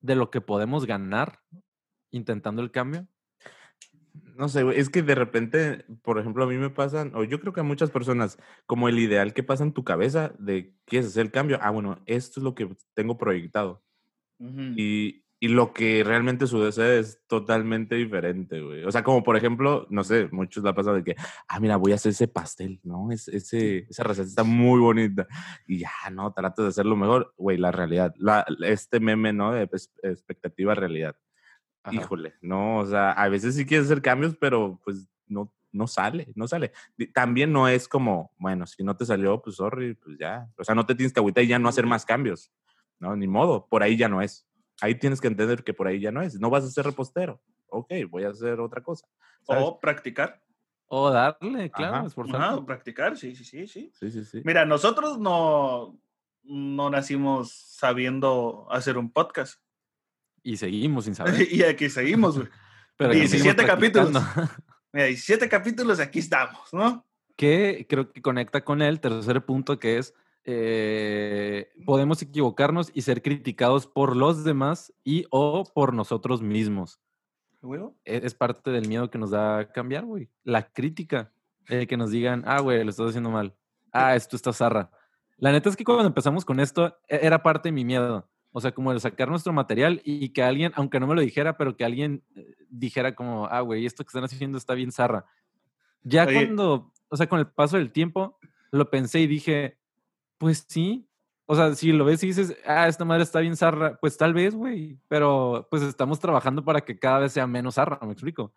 A: de lo que podemos ganar intentando el cambio?
C: No sé, es que de repente, por ejemplo, a mí me pasan, o yo creo que a muchas personas, como el ideal que pasa en tu cabeza de quieres hacer el cambio, ah, bueno, esto es lo que tengo proyectado.
B: Ujú.
C: Y, y lo que realmente sucede es totalmente diferente, güey. O sea, como por ejemplo, no sé, muchos la pasado de que, ah, mira, voy a hacer ese pastel, ¿no? Es, ese, esa receta está muy bonita. Y ya, no, tratas de hacerlo mejor. Güey, la realidad, la, este meme, ¿no? De pes- expectativa realidad.
A: Ajá.
C: Híjole, no, o sea, a veces sí quieres hacer cambios, pero pues no, no sale, no sale. También no es como, bueno, si no te salió, pues sorry, pues ya. O sea, no te tienes que agüitar y ya no hacer más cambios, ¿no? Ni modo, por ahí ya no es. Ahí tienes que entender que por ahí ya no es. No vas a ser repostero. Ok, voy a hacer otra cosa. ¿sabes?
B: O practicar.
A: O darle, claro.
C: Ajá,
B: practicar, sí, sí, sí, sí.
C: Sí, sí, sí.
B: Mira, nosotros no, no nacimos sabiendo hacer un podcast.
A: Y seguimos sin saber.
B: y aquí seguimos, güey.
A: Pero aquí
B: 17
A: seguimos
B: capítulos. Mira, 17 capítulos, aquí estamos, ¿no?
A: que creo que conecta con el tercer punto que es eh, podemos equivocarnos y ser criticados por los demás y o por nosotros mismos.
B: Huevo.
A: E- Es parte del miedo que nos da cambiar, güey. La crítica. Que nos digan, ah, güey, lo estás haciendo mal. Ah, esto está zarra. La neta es que cuando empezamos con esto, e- era parte de mi miedo. O sea, como el sacar nuestro material y que alguien, aunque no me lo dijera, pero que alguien eh, dijera como, ah, güey, esto que están haciendo está bien zarra. Ya
B: Oye.
A: cuando, o sea, con el paso del tiempo, lo pensé y dije, pues sí. O sea, si lo ves y dices, ah, esta madre está bien zarra, pues tal vez, güey. Pero pues estamos trabajando para que cada vez sea menos zarra, ¿me explico?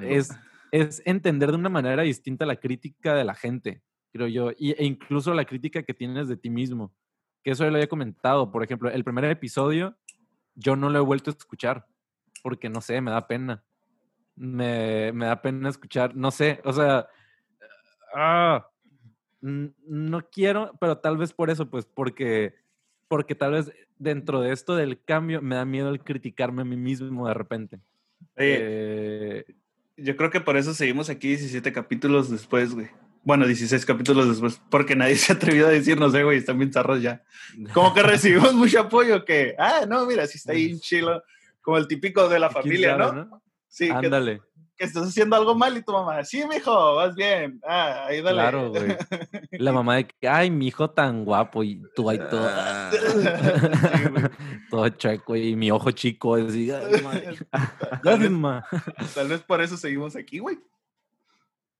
A: Es, es entender de una manera distinta la crítica de la gente, creo yo, y, e incluso la crítica que tienes de ti mismo. Que eso ya lo había comentado. Por ejemplo, el primer episodio yo no lo he vuelto a escuchar porque no sé, me da pena. Me, me da pena escuchar, no sé, o sea, ah, no quiero, pero tal vez por eso, pues porque, porque tal vez dentro de esto del cambio me da miedo el criticarme a mí mismo de repente.
B: Oye,
A: Eh,
B: yo creo que por eso seguimos aquí 17 capítulos después, güey. Bueno, 16 capítulos después, porque nadie se ha atrevido a decirnos, eh, güey, están bien zarros ya. Como que recibimos mucho apoyo que, ah, no, mira, sí está ahí chilo. Como el típico de la
A: ¿quién
B: familia,
A: sabe,
B: ¿no? Sí, que,
A: Ándale,
B: que estás haciendo algo mal y tu mamá, sí, mijo, vas bien. Ah, ahí dale.
A: claro, güey. La mamá de que, ay, mi hijo tan guapo y tú ahí todo,
C: Ah.
B: Sí,
A: todo chueco y mi ojo chico, así, ay, madre. Gracias, mamá.
B: Tal vez por eso seguimos aquí, güey.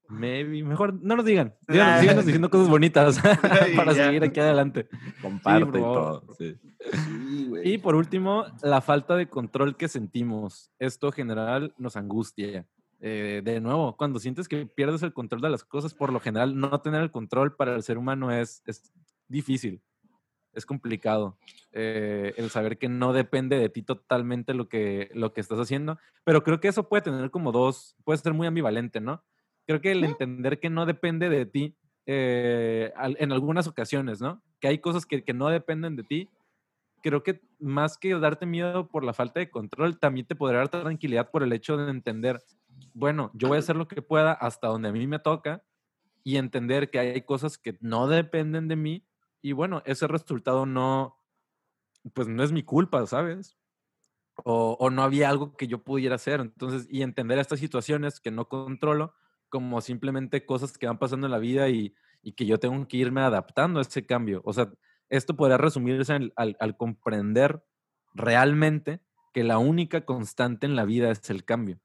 A: Maybe, mejor no nos digan.
B: Ah.
A: Díganos, díganos diciendo cosas bonitas para
B: ya.
A: seguir aquí adelante.
C: Comparte
A: por
C: y todo. sí.
B: Sí.
A: Y por último, la falta de control que sentimos. Esto en general nos angustia. Eh, de nuevo, cuando sientes que pierdes el control de las cosas, por lo general, no tener el control para el ser humano es, es difícil, es complicado. Eh, el saber que no depende de ti totalmente lo que, lo que estás haciendo, pero creo que eso puede tener como dos, puede ser muy ambivalente, ¿no? Creo que el entender que no depende de ti eh, en algunas ocasiones, ¿no? Que hay cosas que, que no dependen de ti, creo que más que darte miedo por la falta de control, también te podrá dar tranquilidad por el hecho de entender, bueno, yo voy a hacer lo que pueda hasta donde a mí me toca y entender que hay cosas que no dependen de mí y bueno, ese resultado no, pues no es mi culpa, ¿sabes? O, o no había algo que yo pudiera hacer. Entonces, y entender estas situaciones que no controlo como simplemente cosas que van pasando en la vida y, y que yo tengo que irme adaptando a ese cambio. O sea, esto podría resumirse al, al, comprender realmente que la única constante en la vida es el cambio.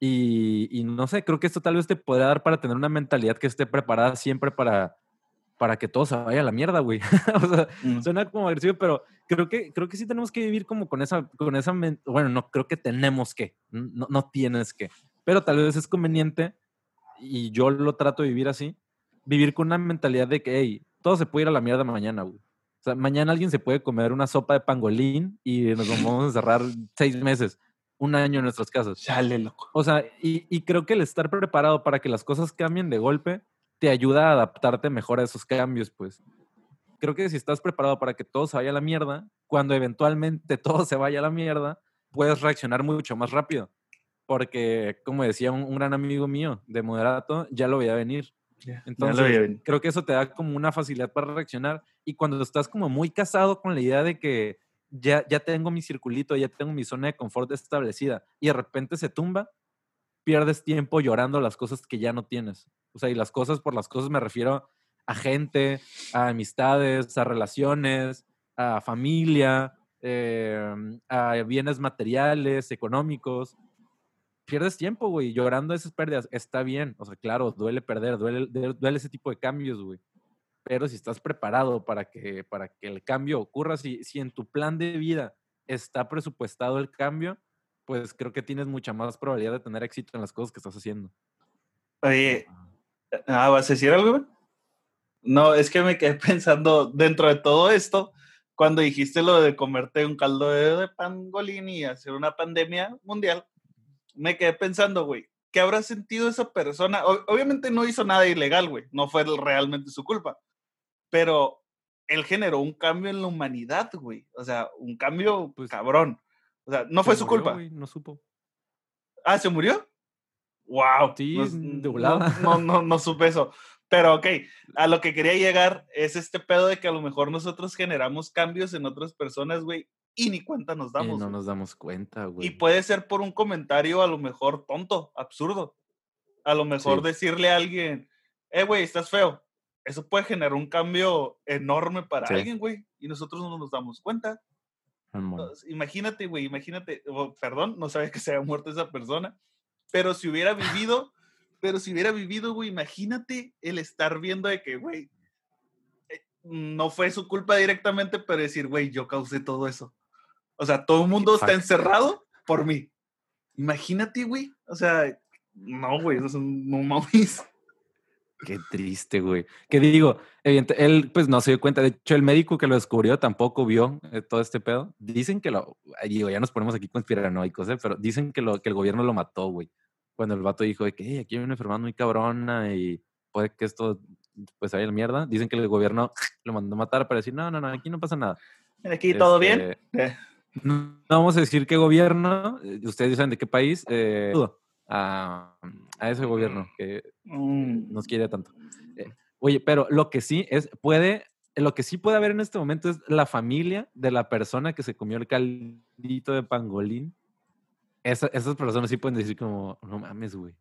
A: Y, y, no sé, creo que esto tal vez te podría dar para tener una mentalidad que esté preparada siempre para, para que todo se vaya a la mierda, güey. o sea, mm. suena como agresivo, pero creo que, creo que sí tenemos que vivir como con esa, con esa, bueno, no, creo que tenemos que, no, no tienes que, pero tal vez es conveniente, y yo lo trato de vivir así, vivir con una mentalidad de que, hey, todo se puede ir a la mierda mañana, güey. O sea, mañana alguien se puede comer una sopa de pangolín y nos vamos a encerrar seis meses, un año en nuestras casas.
B: Chale, loco.
A: O sea, y, y creo que el estar preparado para que las cosas cambien de golpe te ayuda a adaptarte mejor a esos cambios, pues. Creo que si estás preparado para que todo se vaya a la mierda, cuando eventualmente todo se vaya a la mierda, puedes reaccionar mucho más rápido. Porque, como decía un, un gran amigo mío de Moderato, ya lo veía venir. Entonces, creo que eso te da como una facilidad para reaccionar. Y cuando estás como muy casado con la idea de que ya, ya tengo mi circulito, ya tengo mi zona de confort establecida, y de repente se tumba, pierdes tiempo llorando las cosas que ya no tienes. O sea, y las cosas por las cosas me refiero a gente, a amistades, a relaciones, a familia, em, a bienes materiales, económicos pierdes tiempo, güey, llorando esas pérdidas. Está bien, o sea, claro, duele perder, duele, duele ese tipo de cambios, güey. Pero si estás preparado para que, para que el cambio ocurra, si, si en tu plan de vida está presupuestado el cambio, pues creo que tienes mucha más probabilidad de tener éxito en las cosas que estás haciendo.
B: Oye, ah, ¿vas a decir algo? Güey? No, es que me quedé pensando dentro de todo esto, cuando dijiste lo de comerte un caldo de, de pangolín y hacer una pandemia mundial, me quedé pensando, güey, ¿qué habrá sentido esa persona? obviamente no hizo nada ilegal, güey, no fue realmente su culpa, pero él generó un cambio en la humanidad, güey, o sea, un cambio pues, cabrón. O sea, no fue su culpa.
A: no supo.
B: Ah, ¿se murió? Wow.
A: Sí,
B: no, no, no, no, supe eso. Pero ok, a lo que quería llegar es este pedo de que a lo mejor nosotros generamos cambios en otras personas, güey, y ni cuenta nos damos.
A: Y no nos damos cuenta, güey.
B: Y puede ser por un comentario a lo mejor tonto, absurdo. A lo mejor decirle a alguien, eh, güey, estás feo. Eso puede generar un cambio enorme para alguien, güey. Y nosotros no nos damos cuenta. imagínate, güey, imagínate, perdón, no sabía que se había muerto esa persona, pero si hubiera vivido, pero si hubiera vivido, güey, imagínate el estar viendo de que, güey, eh, no fue su culpa directamente, pero decir, güey, yo causé todo eso. O sea, todo el mundo está encerrado por mí. Imagínate, güey. O sea, no, güey, eso es un no mames.
A: Qué triste, güey. Que digo, evidente, él pues no se dio cuenta. De hecho, el médico que lo descubrió tampoco vio eh, todo este pedo. Dicen que lo, digo, ya nos ponemos aquí conspiranoicos, ¿eh? pero dicen que, lo, que el gobierno lo mató, güey. Cuando el vato dijo de que aquí hay una enfermedad muy cabrona y puede que esto pues vaya la mierda. Dicen que el gobierno lo mandó a matar para decir, no, no, no, aquí no pasa nada.
B: Aquí todo bien. Este, eh.
A: No, vamos a decir qué gobierno, eh, ustedes saben de qué país, eh, a, a, ese gobierno que mm. nos quiere tanto. Eh, oye, pero lo que sí es, puede, lo que sí puede haber en este momento es la familia de la persona que se comió el caldito de pangolín. esas personas sí pueden decir como, no mames, güey.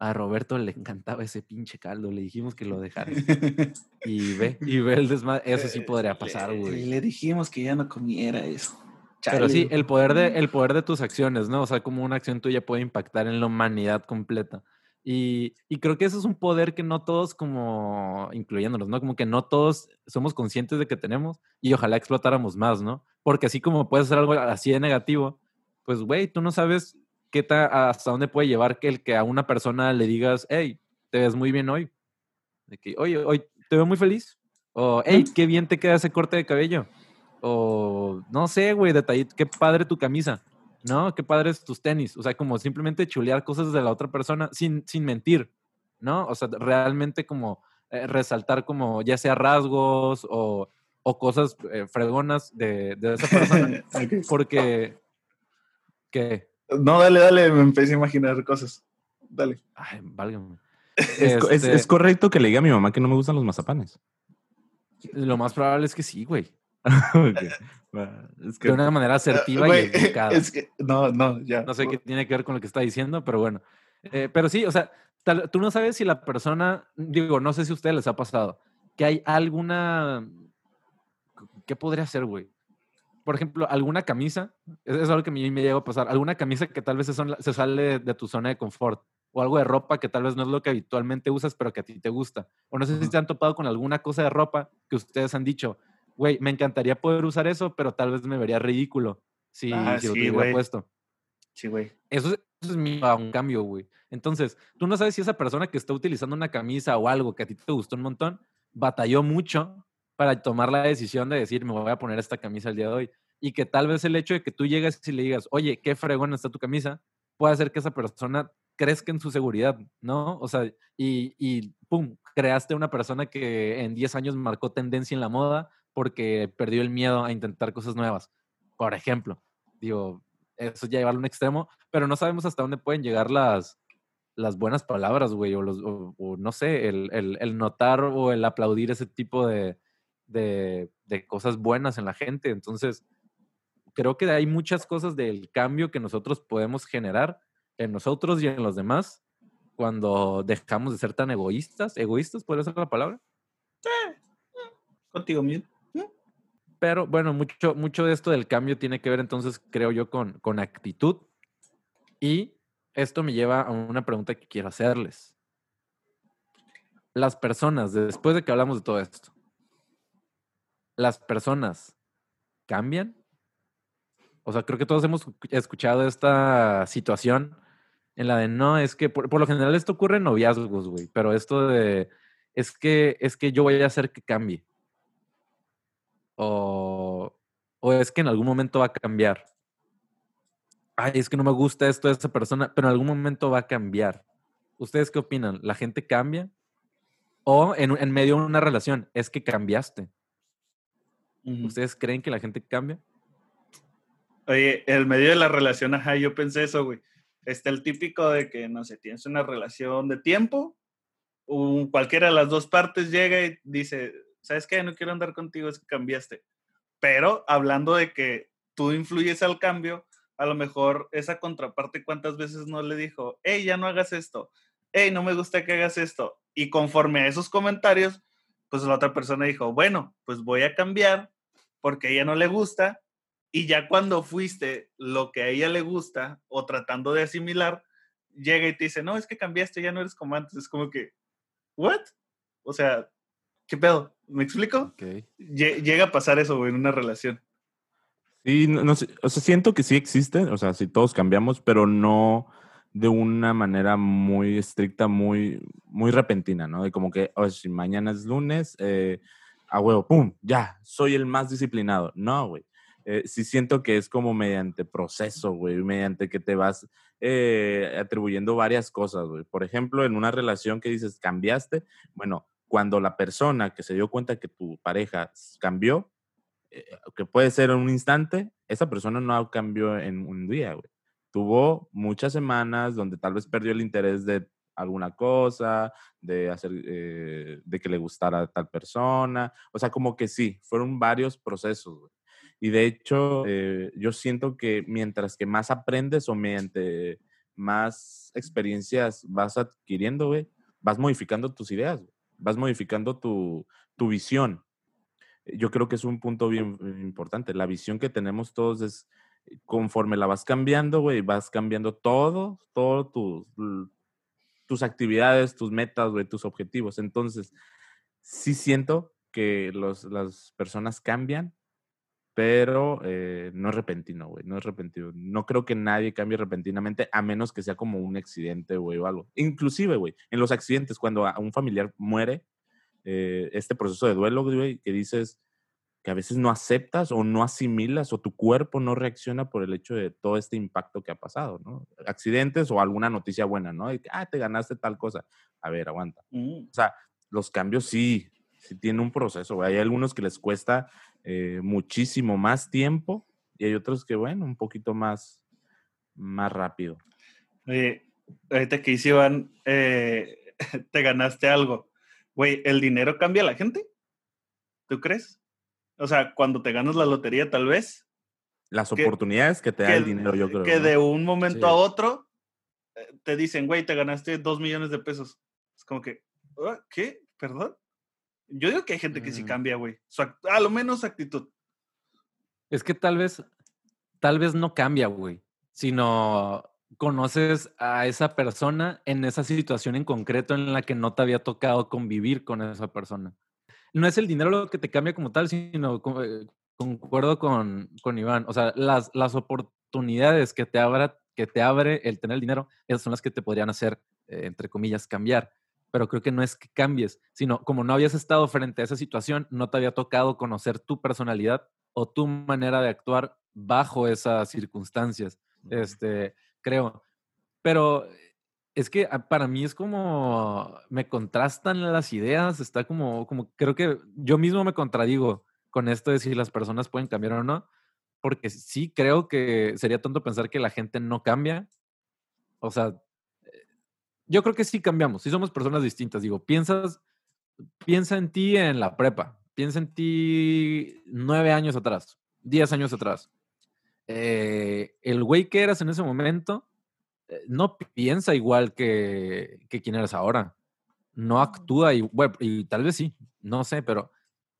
A: A Roberto le encantaba ese pinche caldo, le dijimos que lo dejara. y ve, y ve el desmadre. Eso sí podría pasar, güey.
B: Le dijimos que ya no comiera eso.
A: Pero sí, el poder, de, el poder de tus acciones, ¿no? O sea, como una acción tuya puede impactar en la humanidad completa. Y, y, creo que eso es un poder que no todos, como incluyéndonos, ¿no? Como que no todos somos conscientes de que tenemos y ojalá explotáramos más, ¿no? Porque así como puedes hacer algo así de negativo, pues, güey, tú no sabes qué hasta dónde puede llevar que el que a una persona le digas, hey, te ves muy bien hoy. De que, oye, hoy te veo muy feliz. O, hey, qué bien te queda ese corte de cabello. O no sé, güey, detallito, qué padre tu camisa, ¿no? Qué padres tus tenis. O sea, como simplemente chulear cosas de la otra persona sin, sin mentir, ¿no? O sea, realmente como eh, resaltar como ya sea rasgos o, o cosas eh, fregonas de, de esa persona. Porque, ¿qué?
B: No, dale, dale, me empecé a imaginar cosas. Dale.
A: Ay, válgame.
C: Es, co- es-
A: Este,
C: es correcto que le diga a mi mamá que no me gustan los mazapanes.
A: Lo más probable es que sí, güey.
C: Es que
A: De una manera asertiva
B: Ah, Güey,
A: y educada.
B: Es que, no, no, ya.
A: No sé qué tiene que ver con lo que está diciendo, pero bueno. Eh, pero sí, o sea, tal- tú no sabes si la persona, digo, no sé si a ustedes les ha pasado, que hay alguna, ¿qué podría ser, güey? Por ejemplo, alguna camisa, es, es algo que a mí me llega a pasar, alguna camisa que tal vez se, son- se sale de tu zona de confort, o algo de ropa que tal vez no es lo que habitualmente usas, pero que a ti te gusta. O no sé si se han topado con alguna cosa de ropa que ustedes han dicho, güey, me encantaría poder usar eso, pero tal vez me vería ridículo si,
B: Ah,
A: si lo
B: sí,
A: tuviera
B: güey.
A: puesto.
B: Sí, güey.
A: Eso es, eso es miedo a un cambio, güey. Entonces, tú no sabes si esa persona que está utilizando una camisa o algo que a ti te gustó un montón, batalló mucho para tomar la decisión de decir, me voy a poner esta camisa el día de hoy. Y que tal vez el hecho de que tú llegues y le digas, oye, qué fregona está tu camisa, puede hacer que esa persona crezca en su seguridad, ¿no? O sea, y, y pum, creaste una persona que en 10 años marcó tendencia en la moda porque perdió el miedo a intentar cosas nuevas. Por ejemplo, digo, eso ya llevarlo a un extremo, pero no sabemos hasta dónde pueden llegar las, las buenas palabras, güey, o, los, o, o no sé, el, el- el notar o el aplaudir ese tipo de, de, de cosas buenas en la gente. Entonces, creo que hay muchas cosas del cambio que nosotros podemos generar en nosotros y en los demás cuando dejamos de ser tan egoístas. ¿Egoístas podría ser la palabra?
B: Contigo mismo.
A: Pero bueno, mucho, mucho de esto del cambio tiene que ver entonces, creo yo, con, con actitud. Y esto me lleva a una pregunta que quiero hacerles. Las personas, después de que hablamos de todo esto, ¿las personas cambian? O sea, creo que todos hemos escu- escuchado esta situación en la de no, es que por, por lo general esto ocurre en noviazgos, güey, pero esto de es que es que yo voy a hacer que cambie. O, o es que en algún momento va a cambiar. Ay, es que no me gusta esto de esa persona, pero en algún momento va a cambiar. ¿Ustedes qué opinan? ¿La gente cambia? O en, en medio de una relación, es que cambiaste. ¿Ustedes creen que la gente cambia?
B: Oye, el medio de la relación, ajá, yo pensé eso, güey. Está el típico de que, no sé, tienes una relación de tiempo, un- cualquiera de las dos partes llega y dice, ¿sabes qué? No quiero andar contigo, es que cambiaste. Pero hablando de que tú influyes al cambio, a lo mejor esa contraparte cuántas veces no le dijo, hey, ya no hagas esto, hey, no me gusta que hagas esto. Y conforme a esos comentarios, pues la otra persona dijo, bueno, pues voy a cambiar porque a ella no le gusta y ya cuando fuiste lo que a ella le gusta o tratando de asimilar, llega y te dice, no, es que cambiaste, ya no eres como antes. Es como que, ¿what? O sea, ¿qué pedo? ¿Me explico? Lle- Llega a pasar eso, güey, en una relación.
C: Sí, no, no sé, o sea, siento que sí existe, o sea, sí todos cambiamos, pero no de una manera muy estricta, muy, muy repentina, ¿no? De como que, oh, si mañana es lunes, eh, a huevo, pum, ya, soy el más disciplinado. No, güey. Eh, sí siento que es como mediante proceso, güey, mediante que te vas eh, atribuyendo varias cosas, güey. Por ejemplo, en una relación que dices, cambiaste, bueno, cuando la persona que se dio cuenta que tu pareja cambió, eh, que puede ser en un instante, esa persona no cambió en un día, güey. Tuvo muchas semanas donde tal vez perdió el interés de alguna cosa, de hacer, eh, de que le gustara a tal persona. O sea, como que sí, fueron varios procesos, güey. Y de hecho, eh, yo siento que mientras que más aprendes o mediante más experiencias vas adquiriendo, güey, vas modificando tus ideas, güey. Vas modificando tu, tu visión. Yo creo que es un punto bien eh, importante. La visión que tenemos todos es, eh, conforme la vas cambiando, güey, vas cambiando todo, todo tus, tus actividades, tus metas, güey, tus objetivos. Entonces, sí siento que los, las personas cambian, pero eh, no es repentino, güey, no es repentino. No creo que nadie cambie repentinamente a menos que sea como un accidente, güey, o algo. Inclusive, güey, en los accidentes, cuando a un familiar muere, eh, este proceso de duelo, güey, que dices que a veces no aceptas o no asimilas o tu cuerpo no reacciona por el hecho de todo este impacto que ha pasado, ¿no? Accidentes o alguna noticia buena, ¿no? De que, ah, te ganaste tal cosa. A ver, aguanta.
B: Mm.
C: O sea, los cambios sí, sí tiene un proceso, güey. Hay algunos que les cuesta eh, muchísimo más tiempo y hay otros que, bueno, un poquito más, más rápido.
B: Oye, ahorita que hice Iván, eh, te ganaste algo. Güey, ¿el dinero cambia a la gente? ¿Tú crees? O sea, cuando te ganas la lotería, tal vez.
C: Las
B: Que-
C: oportunidades que te da
B: que-
C: el dinero, yo creo.
B: Que
C: ¿no?
B: de un momento
C: Sí.
B: a otro eh, te dicen, güey, te ganaste dos millones de pesos. Es como que, "Ah, ¿qué? ¿Perdón? Yo digo que hay gente que sí
A: Mm.
B: cambia, güey. A lo menos actitud.
A: Es que tal vez, tal vez no cambia, güey, sino conoces a esa persona en esa situación en concreto en la que no te había tocado convivir con esa persona. No es el dinero lo que te cambia como tal, sino eh, concuerdo con, con Iván. O sea, las, las oportunidades que te, abra, que te abre el tener el dinero, esas son las que te podrían hacer, eh, entre comillas, cambiar. Pero creo que no es que cambies, sino como no habías estado frente a esa situación, no te había tocado conocer tu personalidad o tu manera de actuar bajo esas circunstancias, este, creo. Pero es que ah, para mí es como me contrastan las ideas, está como, como creo que yo mismo me contradigo con esto de si las personas pueden cambiar o no, porque sí creo que sería tonto pensar que la gente no cambia. O sea, yo creo que sí cambiamos, sí somos personas distintas. Digo, piensas, piensa en ti en la prepa, piensa en ti nueve años atrás, diez años atrás. Eh, el güey que eras en ese momento eh, no piensa igual que, que quien eres ahora. No actúa y, bueno, y tal vez sí, no sé, pero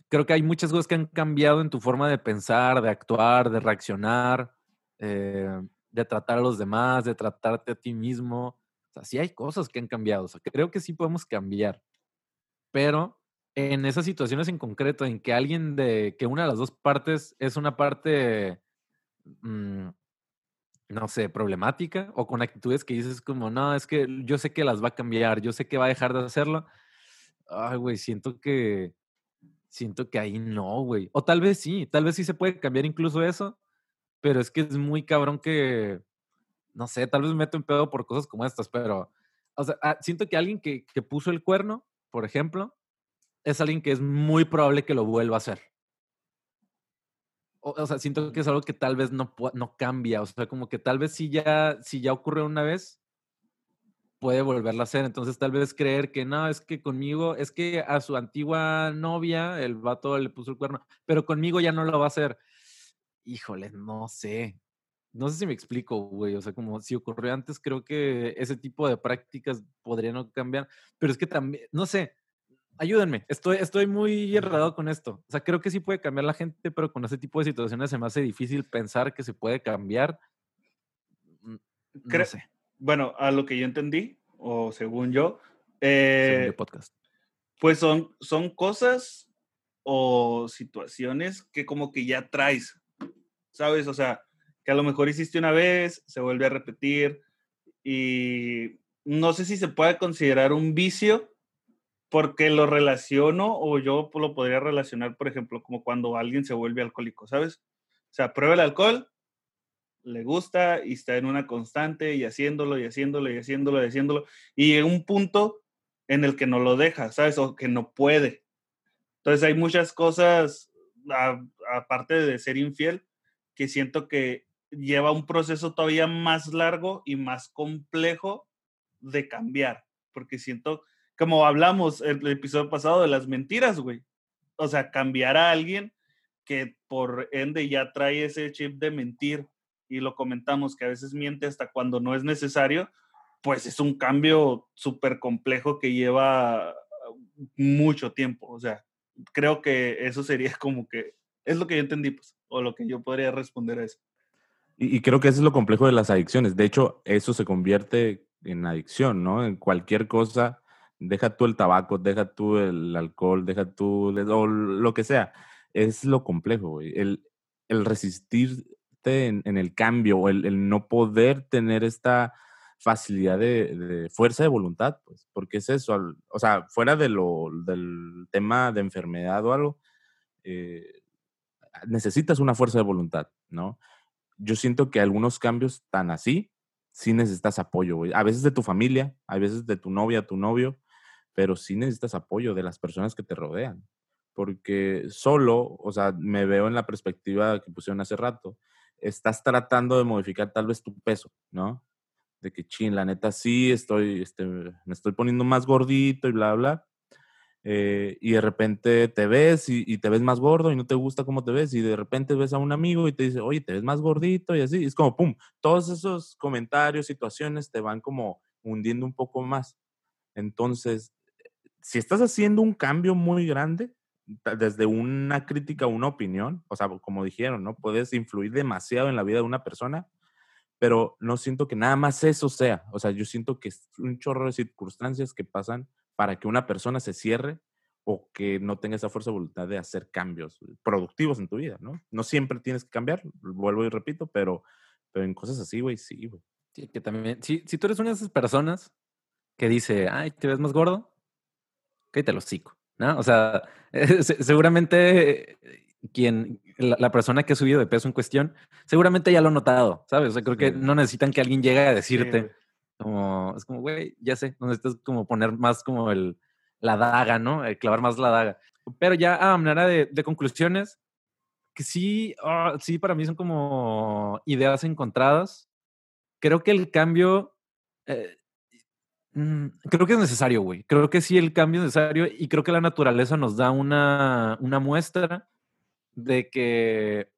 A: creo que hay muchas cosas que han cambiado en tu forma de pensar, de actuar, de reaccionar, eh, de tratar a los demás, de tratarte a ti mismo. Sea, sí hay cosas que han cambiado. O sea, creo que sí podemos cambiar. Pero en esas situaciones en concreto, en que alguien de, que una de las dos partes es una parte, mm, no sé, problemática o con actitudes que dices como, no, es que yo sé que las va a cambiar, yo sé que va a dejar de hacerlo. Ay, güey, siento que, siento que ahí no, güey. O tal vez sí, tal vez sí se puede cambiar incluso eso, pero es que es muy cabrón que, no sé, tal vez me meto en pedo por cosas como estas, pero, o sea, ah, siento que alguien que, que puso el cuerno, por ejemplo, es alguien que es muy probable que lo vuelva a hacer. O, sea, siento que es algo que tal vez no, no cambia, o sea, como que tal vez si ya, si ya ocurrió una vez, puede volverla a hacer. Entonces, tal vez creer que no, es que conmigo, es que a su antigua novia, el vato le puso el cuerno, pero conmigo ya no lo va a hacer. Híjole, no sé. No sé si me explico, güey. O sea, como si ocurrió antes, creo que ese tipo de prácticas podrían no cambiar. Pero es que también, no sé, ayúdenme. Estoy, estoy muy enredado con esto. O sea, creo que sí puede cambiar la gente, pero con ese tipo de situaciones se me hace difícil pensar que se puede cambiar. Mm, No
B: Cre-
A: sé.
B: Bueno, a lo que yo entendí, o según yo,
A: según
B: eh,
A: el podcast.
B: pues son, son cosas o situaciones que como que ya traes, ¿sabes? O sea, que a lo mejor hiciste una vez, se vuelve a repetir y no sé si se puede considerar un vicio porque lo relaciono o yo lo podría relacionar, por ejemplo, como cuando alguien se vuelve alcohólico, ¿sabes? O sea, prueba el alcohol, le gusta y está en una constante y haciéndolo y haciéndolo y haciéndolo y haciéndolo y llega un punto en el que no lo deja, ¿sabes? O que no puede. Entonces hay muchas cosas, aparte de ser infiel, que siento que lleva un proceso todavía más largo y más complejo de cambiar, porque siento, como hablamos el, el episodio pasado de las mentiras, güey. O sea, cambiar a alguien que por ende ya trae ese chip de mentir y lo comentamos que a veces miente hasta cuando no es necesario, pues es un cambio súper complejo que lleva mucho tiempo. O sea, creo que eso sería como que es lo que yo entendí, pues, o lo que yo podría responder a eso.
C: Y, creo que eso es lo complejo de las adicciones. De hecho, eso se convierte en adicción, ¿no? En cualquier cosa, deja tú el tabaco, deja tú el alcohol, deja tú o lo que sea. Es lo complejo. El, el resistirte en, el cambio, el, el no poder tener esta facilidad de, fuerza de voluntad, pues, porque es eso, o sea, fuera de lo, del tema de enfermedad o algo, eh, necesitas una fuerza de voluntad, ¿no? Yo siento que algunos cambios tan así, sí necesitas apoyo. A veces de tu familia, a veces de tu novia, tu novio, pero sí necesitas apoyo de las personas que te rodean. porque solo, o sea, me veo en la perspectiva que pusieron hace rato, estás tratando de modificar tal vez tu peso, ¿no? De que, chin, la neta sí, estoy, este, me estoy poniendo más gordito y bla, bla. Eh, y de repente te ves y, te ves más gordo y no te gusta cómo te ves y de repente ves a un amigo y te dice, oye, te ves más gordito y así. Y es como, ¡pum! Todos esos comentarios, situaciones te van como hundiendo un poco más. Entonces, si estás haciendo un cambio muy grande, desde una crítica una opinión, o sea, como dijeron, ¿no? Puedes influir demasiado en la vida de una persona, pero no siento que nada más eso sea. O sea, yo siento que es un chorro de circunstancias que pasan para que una persona se cierre o que no tenga esa fuerza de voluntad de hacer cambios productivos en tu vida, ¿no? No siempre tienes que cambiar, vuelvo y repito, pero, pero en cosas así, güey, sí, güey.
A: Sí, que también, si, si tú eres una de esas personas que dice, ay, ¿te ves más gordo? te lo hocico, ¿no? O sea, seguramente quien, la, persona que ha subido de peso en cuestión, seguramente ya lo ha notado, ¿sabes? O sea, creo que no necesitan que alguien llegue a decirte, como, es como, güey, ya sé, necesitas como poner más como el, la daga, ¿no? El clavar más la daga. Pero ya a manera de, de conclusiones, que sí, ah, sí, para mí son como ideas encontradas. Creo que el cambio eh, Mm, creo que es necesario, güey. Creo que sí el cambio es necesario y creo que la naturaleza nos da una, una muestra de que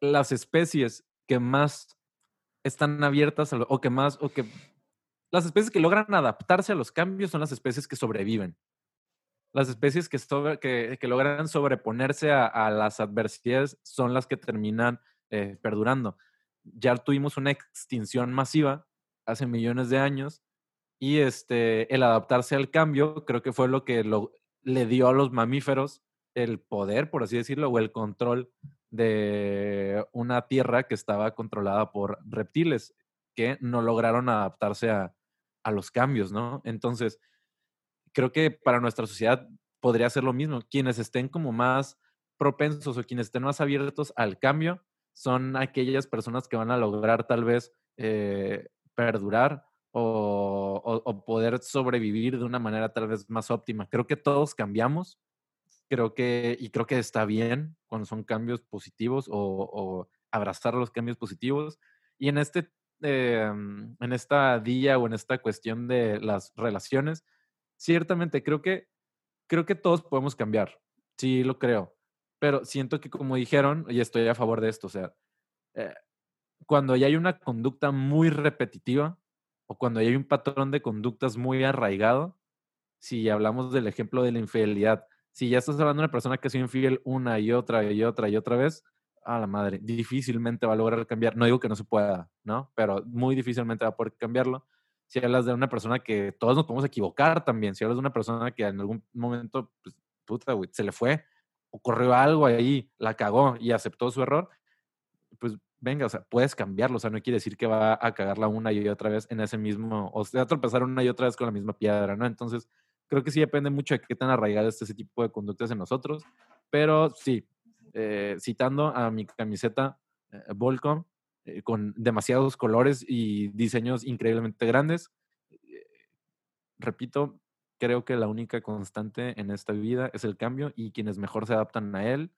A: las especies que más están abiertas o que más, o que las especies que logran adaptarse a los cambios son las especies que sobreviven. Las especies que, que, logran sobreponerse a, las adversidades son las que terminan eh, perdurando. Ya tuvimos una extinción masiva hace millones de años y este, el adaptarse al cambio creo que fue lo que lo, le dio a los mamíferos el poder, por así decirlo, o el control de una tierra que estaba controlada por reptiles que no lograron adaptarse a, a los cambios, ¿no? Entonces, creo que para nuestra sociedad podría ser lo mismo. Quienes estén como más propensos o quienes estén más abiertos al cambio son aquellas personas que van a lograr tal vez eh, perdurar o, poder sobrevivir de una manera tal vez más óptima. Creo que todos cambiamos, creo que, y creo que está bien cuando son cambios positivos o, abrazar los cambios positivos. Y en este, em, en esta día o en esta cuestión de las relaciones, ciertamente creo que, creo que todos podemos cambiar, sí lo creo, pero siento que como dijeron, y estoy a favor de esto, o sea, eh, cuando ya hay una conducta muy repetitiva, o cuando hay un patrón de conductas muy arraigado, si hablamos del ejemplo de la infidelidad, si ya estás hablando de una persona que ha sido infiel una y otra y otra y otra vez, a la madre, difícilmente va a lograr cambiar. No digo que no se pueda, ¿no? Pero muy difícilmente va a poder cambiarlo. Si hablas de una persona que todos nos podemos equivocar también, si hablas de una persona que en algún momento, pues, puta, se le fue, ocurrió algo ahí, la cagó y aceptó su error, pues venga, o sea, puedes cambiarlo, o sea, no quiere decir que va a cagarla una y otra vez en ese mismo, o sea, a tropezar una y otra vez con la misma piedra, ¿no? Entonces, creo que sí depende mucho de qué tan arraigado esté ese tipo de conductas en nosotros, pero sí, eh, citando a mi camiseta eh, Volcom, eh, con demasiados colores y diseños increíblemente grandes, repito, creo que la única constante en esta vida es el cambio y quienes mejor se adaptan a él,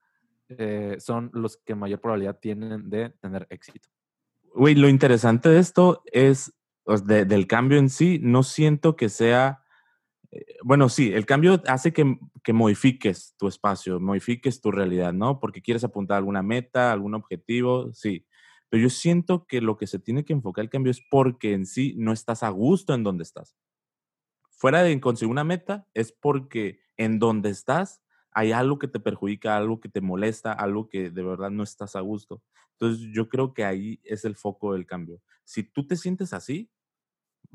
A: eh, son los que mayor probabilidad tienen de tener éxito.
C: Güey, lo interesante de esto es, del cambio en sí, no siento que sea, eh, bueno, sí, el cambio hace que, que, modifiques tu espacio, modifiques tu realidad, ¿no? Porque quieres apuntar alguna meta, algún objetivo, sí. Pero yo siento que lo que se tiene que enfocar el cambio es porque en sí no estás a gusto en donde estás. Fuera de conseguir una meta, es porque en donde estás hay algo que te perjudica, algo que te molesta, algo que de verdad no estás a gusto. Entonces yo creo que ahí es el foco del cambio. Si tú te sientes así,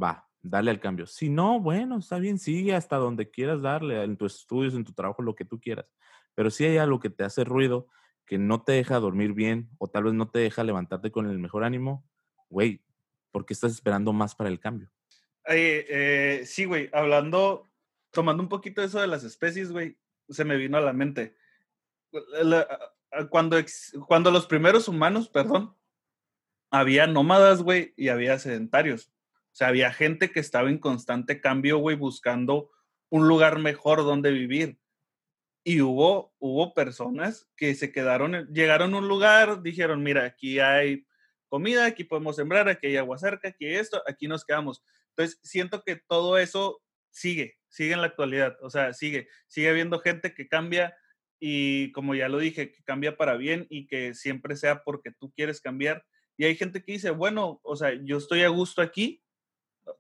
C: va, dale al cambio. Si no, bueno, está bien, sigue hasta donde quieras darle, en tus estudios, en tu trabajo, lo que tú quieras. Pero si hay algo que te hace ruido, que no te deja dormir bien o tal vez no te deja levantarte con el mejor ánimo, güey, ¿por qué estás esperando más para el cambio?
B: Eh, sí, güey, hablando, tomando un poquito eso de las especies, güey, se me vino a la mente. cuando, cuando los primeros humanos, perdón, había nómadas, güey, y había sedentarios. O sea, había gente que estaba en constante cambio, güey, buscando un lugar mejor donde vivir. Y hubo, hubo personas que se quedaron, llegaron a un lugar, dijeron, mira, aquí hay comida, aquí podemos sembrar, aquí hay agua cerca, aquí hay esto, aquí nos quedamos. Entonces, siento que todo eso sigue, sigue en la actualidad, o sea, sigue, sigue habiendo gente que cambia y como ya lo dije, que cambia para bien y que siempre sea porque tú quieres cambiar. Y hay gente que dice, bueno, o sea, yo estoy a gusto aquí,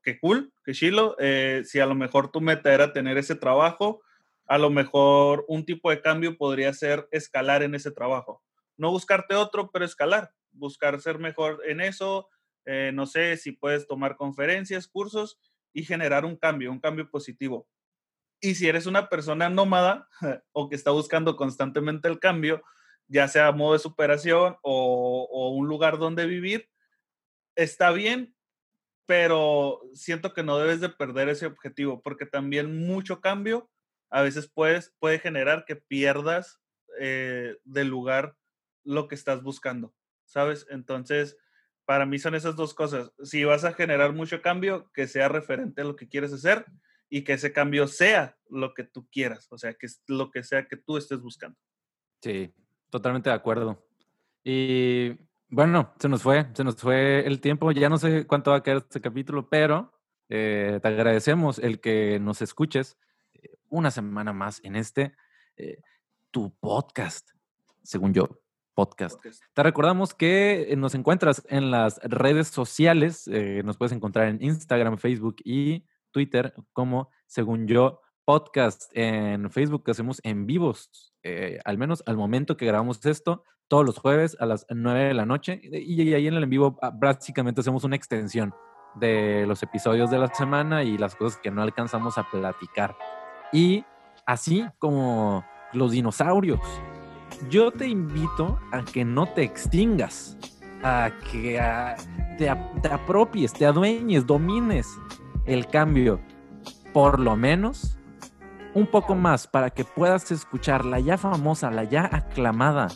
B: qué cool, qué chilo, eh, si a lo mejor tu meta era tener ese trabajo, a lo mejor un tipo de cambio podría ser escalar en ese trabajo. No buscarte otro, pero escalar, buscar ser mejor en eso, eh, no sé si puedes tomar conferencias, cursos y generar un cambio, un cambio positivo. Y si eres una persona nómada o que está buscando constantemente el cambio, ya sea modo de superación o, o un lugar donde vivir, está bien, pero siento que no debes de perder ese objetivo, porque también mucho cambio a veces puedes, puede generar que pierdas eh, del lugar lo que estás buscando, ¿sabes? Entonces, para mí son esas dos cosas. Si vas a generar mucho cambio, que sea referente a lo que quieres hacer y que ese cambio sea lo que tú quieras, o sea, que es lo que sea que tú estés buscando.
A: Sí, totalmente de acuerdo. Y bueno, se nos fue, se nos fue el tiempo. Ya no sé cuánto va a quedar este capítulo, pero eh, te agradecemos el que nos escuches eh, una semana más en este, eh, tu podcast, según yo, podcast. Te recordamos que nos encuentras en las redes sociales, nos puedes encontrar en Instagram, Facebook y Twitter como, según yo, podcast. En Facebook hacemos en vivos, al menos al momento que grabamos esto todos los jueves a las 9 de la noche. Y ahí en el en vivo ah, básicamente hacemos una extensión de los episodios de la semana y las cosas que no alcanzamos a platicar. Y así como los dinosaurios, yo te invito a que no te extingas, a que te, te apropies, te adueñes, domines el cambio, por lo menos un poco más para que puedas escuchar la ya famosa, la ya aclamada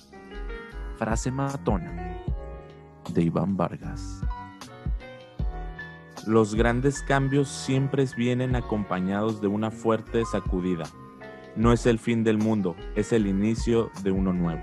A: frase matona de Iván Vargas.
C: Los grandes cambios siempre vienen acompañados de una fuerte sacudida. No es el fin del mundo, es el inicio de uno nuevo.